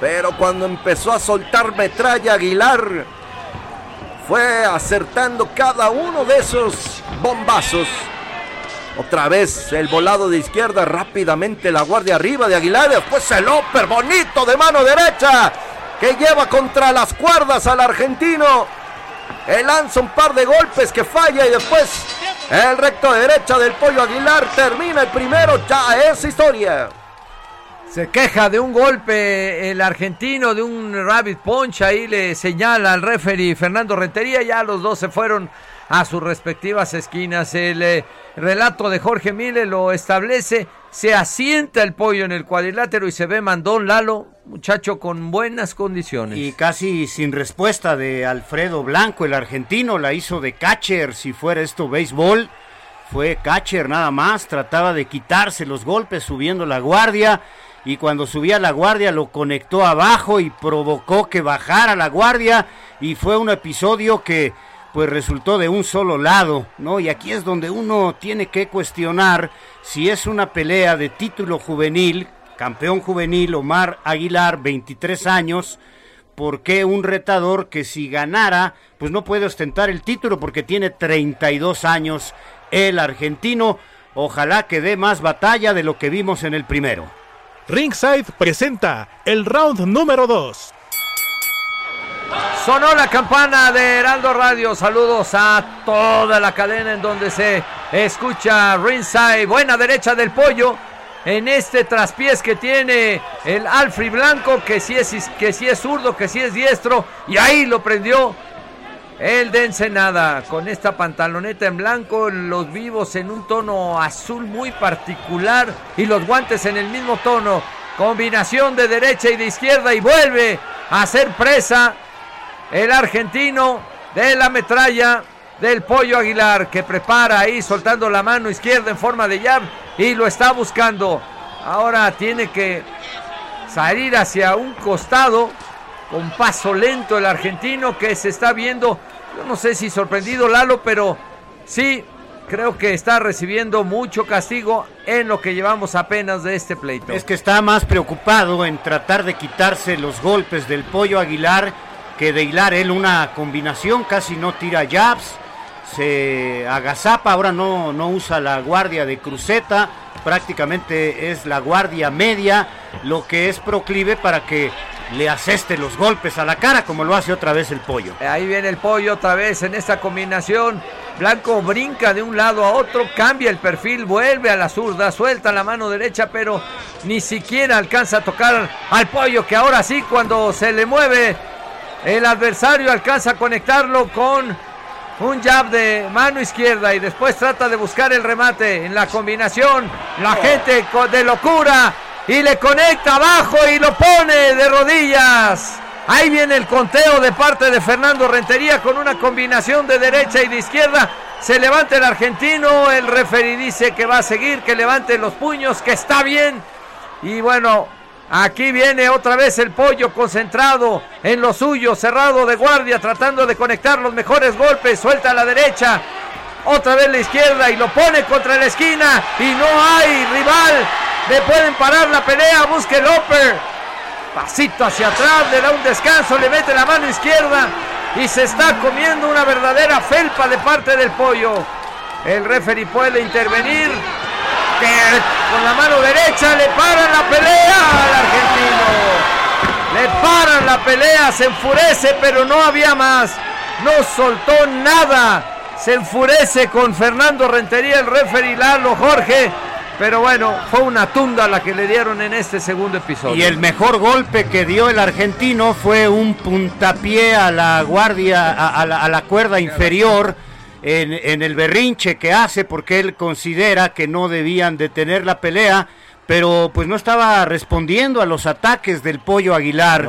Pero cuando empezó a soltar metralla Aguilar, fue acertando cada uno de esos bombazos. Otra vez el volado de izquierda, rápidamente la guardia arriba de Aguilar. Después el upper bonito de mano derecha que lleva contra las cuerdas al argentino. Él lanza un par de golpes que falla y después el recto de derecha del pollo Aguilar termina el primero. Ya es historia. Se queja de un golpe el argentino, de un rabbit punch. Ahí le señala al referee Fernando Rentería. Ya los dos se fueron a sus respectivas esquinas. El eh, relato de Jorge Mille lo establece. Se asienta el pollo en el cuadrilátero y se ve mandón Lalo, muchacho con buenas condiciones. Y casi sin respuesta de Alfredo Blanco, el argentino, la hizo de catcher si fuera esto béisbol. fue catcher nada más, trataba de quitarse los golpes subiendo la guardia y cuando subía la guardia lo conectó abajo y provocó que bajara la guardia y fue un episodio que pues resultó de un solo lado, ¿no? Y aquí es donde uno tiene que cuestionar si es una pelea de título juvenil, campeón juvenil Omar Aguilar, 23 años, ¿por qué un retador que si ganara, pues no puede ostentar el título porque tiene 32 años el argentino? Ojalá que dé más batalla de lo que vimos en el primero. Ringside presenta el round número 2. Sonó la campana de Heraldo Radio. Saludos a toda la cadena en donde se escucha Ringside. Buena derecha del pollo. En este traspiés que tiene el Alfred Blanco, que si es, que sí es zurdo, que sí es diestro. Y ahí lo prendió el de Ensenada. Con esta pantaloneta en blanco, los vivos en un tono azul muy particular. Y los guantes en el mismo tono. Combinación de derecha y de izquierda. Y vuelve a ser presa el argentino de la metralla del Pollo Aguilar que prepara ahí soltando la mano izquierda en forma de jab y lo está buscando. Ahora tiene que salir hacia un costado con paso lento el argentino que se está viendo, yo no sé si sorprendido Lalo, pero sí creo que está recibiendo mucho castigo en lo que llevamos apenas de este pleito. Es que está más preocupado en tratar de quitarse los golpes del Pollo Aguilar que de hilar él una combinación, casi no tira jabs, se agazapa, ahora no, no usa la guardia de cruceta, prácticamente es la guardia media, lo que es proclive para que le aseste los golpes a la cara, como lo hace otra vez el pollo. Ahí viene el pollo otra vez en esta combinación. Blanco brinca de un lado a otro, cambia el perfil, vuelve a la zurda, suelta la mano derecha, pero ni siquiera alcanza a tocar al pollo, que ahora sí, cuando se le mueve el adversario alcanza a conectarlo con un jab de mano izquierda y después trata de buscar el remate en la combinación. La gente de locura y le conecta abajo y lo pone de rodillas. Ahí viene el conteo de parte de Fernando Rentería con una combinación de derecha y de izquierda. Se levanta el argentino, el referee dice que va a seguir, que levante los puños, que está bien. Y bueno, Aquí viene otra vez el pollo concentrado en lo suyo, cerrado de guardia, tratando de conectar los mejores golpes. Suelta a la derecha, otra vez la izquierda y lo pone contra la esquina. Y no hay rival. Le pueden parar la pelea. Busque el upper. Pasito hacia atrás, le da un descanso, le mete la mano izquierda y se está comiendo una verdadera felpa de parte del pollo. El referee puede intervenir con la mano derecha le paran la pelea al argentino. Le paran la pelea, se enfurece, pero no había más. No soltó nada. Se enfurece con Fernando Rentería, el referee Lalo Jorge. Pero bueno, fue una tunda la que le dieron en este segundo episodio. Y el mejor golpe que dio el argentino fue un puntapié a la guardia, a, la, a la cuerda inferior en, el berrinche que hace porque él considera que no debían detener la pelea, pero pues no estaba respondiendo a los ataques del pollo Aguilar.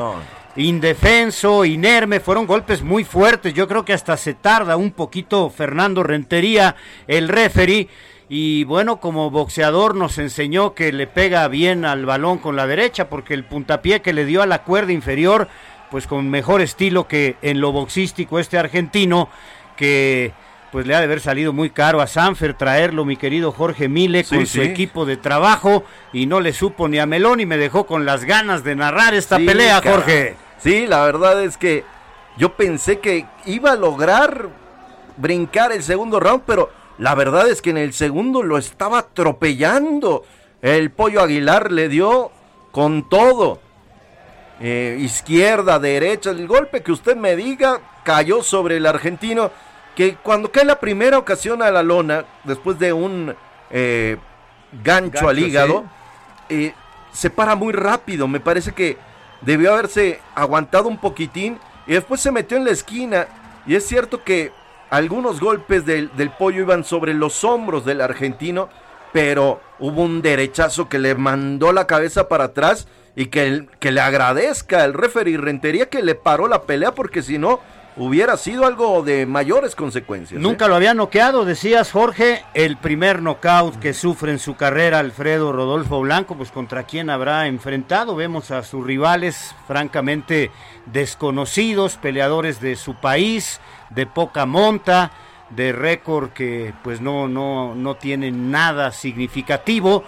Indefenso, inerme, fueron golpes muy fuertes. Yo creo que hasta se tarda un poquito Fernando Rentería, el referee. Y bueno, como boxeador nos enseñó que le pega bien al balón con la derecha, porque el puntapié que le dio a la cuerda inferior, pues con mejor estilo que en lo boxístico este argentino, que pues le ha de haber salido muy caro a Sanfer traerlo, mi querido Jorge Mile, con su equipo de trabajo, y no le supo ni a Melón y me dejó con las ganas de narrar esta pelea, Jorge. Sí, la verdad es que yo pensé que iba a lograr brincar el segundo round, pero la verdad es que en el segundo lo estaba atropellando. El pollo Aguilar le dio con todo. Eh, izquierda, derecha, el golpe que usted me diga cayó sobre el argentino que cuando cae la primera ocasión a la lona, después de un eh, gancho, al hígado, eh, se para muy rápido. Me parece que debió haberse aguantado un poquitín y después se metió en la esquina. Y es cierto que algunos golpes del, pollo iban sobre los hombros del argentino, pero hubo un derechazo que le mandó la cabeza para atrás y que, que le agradezca el referee Rentería que le paró la pelea porque si no hubiera sido algo de mayores consecuencias. ¿eh? Nunca lo había noqueado, decías Jorge, el primer knockout que sufre en su carrera Alfredo Rodolfo Blanco, pues contra quién habrá enfrentado. Vemos a sus rivales francamente desconocidos, peleadores de su país, de poca monta, de récord que pues no, no, no tienen nada significativo.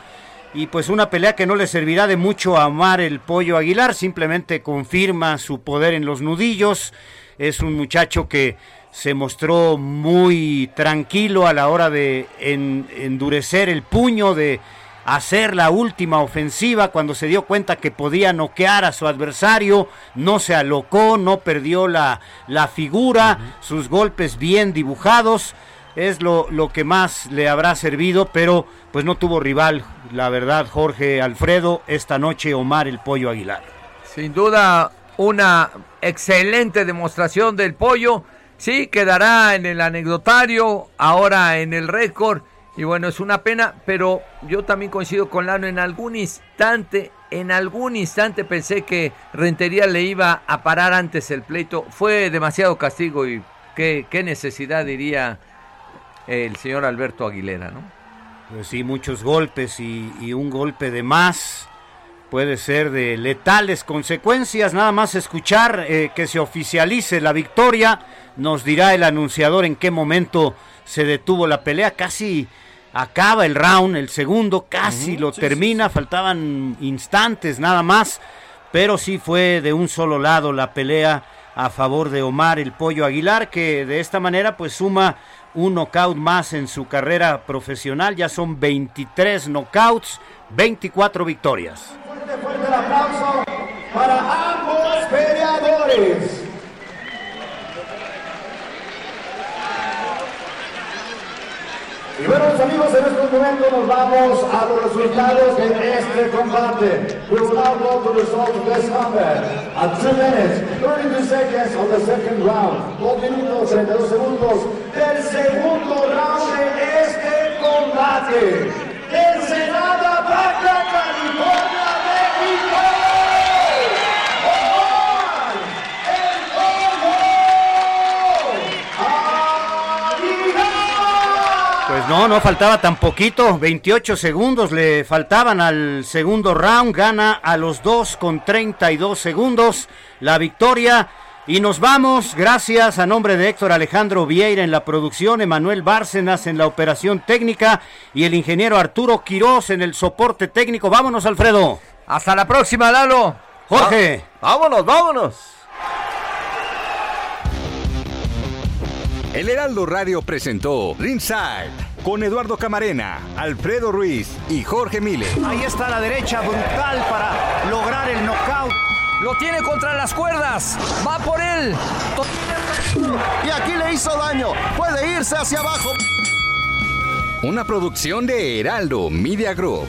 Y pues una pelea que no le servirá de mucho a Omar el Pollo Aguilar, simplemente confirma su poder en los nudillos. Es un muchacho que se mostró muy tranquilo a la hora de en- endurecer el puño, de hacer la última ofensiva cuando se dio cuenta que podía noquear a su adversario, no se alocó, no perdió la, la figura, sus golpes bien dibujados, es lo, lo que más le habrá servido, pero pues no tuvo rival, la verdad, Jorge Alfredo, esta noche Omar el Pollo Aguilar. Sin duda, una excelente demostración del pollo. Sí, quedará en el anecdotario, ahora en el récord. Y bueno, es una pena, pero yo también coincido con Lano. En algún instante, en algún instante pensé que Rentería le iba a parar antes el pleito. Fue demasiado castigo y qué, qué necesidad diría el señor Alberto Aguilera, ¿no? Pues sí, muchos golpes y, un golpe de más puede ser de letales consecuencias. Nada más escuchar eh, que se oficialice la victoria, nos dirá el anunciador en qué momento se detuvo la pelea. Casi acaba el round, el segundo casi lo sí, termina, faltaban instantes nada más, pero sí fue de un solo lado la pelea a favor de Omar el Pollo Aguilar, que de esta manera pues suma un knockout más en su carrera profesional, ya son 23 knockouts, 24 victorias. Fuerte, fuerte el aplauso para ambos peleadores. Y bueno, amigos, en estos momentos nos vamos a los resultados de este combate. We will now go to the results of this combat. At 2 minutes, 32 seconds of the second round. 2 minutos, 32 segundos del segundo round de este combate. California, Pues no, no faltaba tan poquito, 28 segundos le faltaban al segundo round, gana a los dos con 32 segundos la victoria. Y nos vamos, gracias a nombre de Héctor Alejandro Vieira en la producción, Emanuel Bárcenas en la operación técnica y el ingeniero Arturo Quirós en el soporte técnico. Vámonos, Alfredo. Hasta la próxima, Lalo. Jorge. Vámonos, vámonos. El Heraldo Radio presentó Ringside con Eduardo Camarena, Alfredo Ruiz y Jorge Mile. Ahí está la derecha brutal para lograr el knockout. Lo tiene contra las cuerdas. Va por él. Y aquí le hizo daño. Puede irse hacia abajo. Una producción de Heraldo Media Group.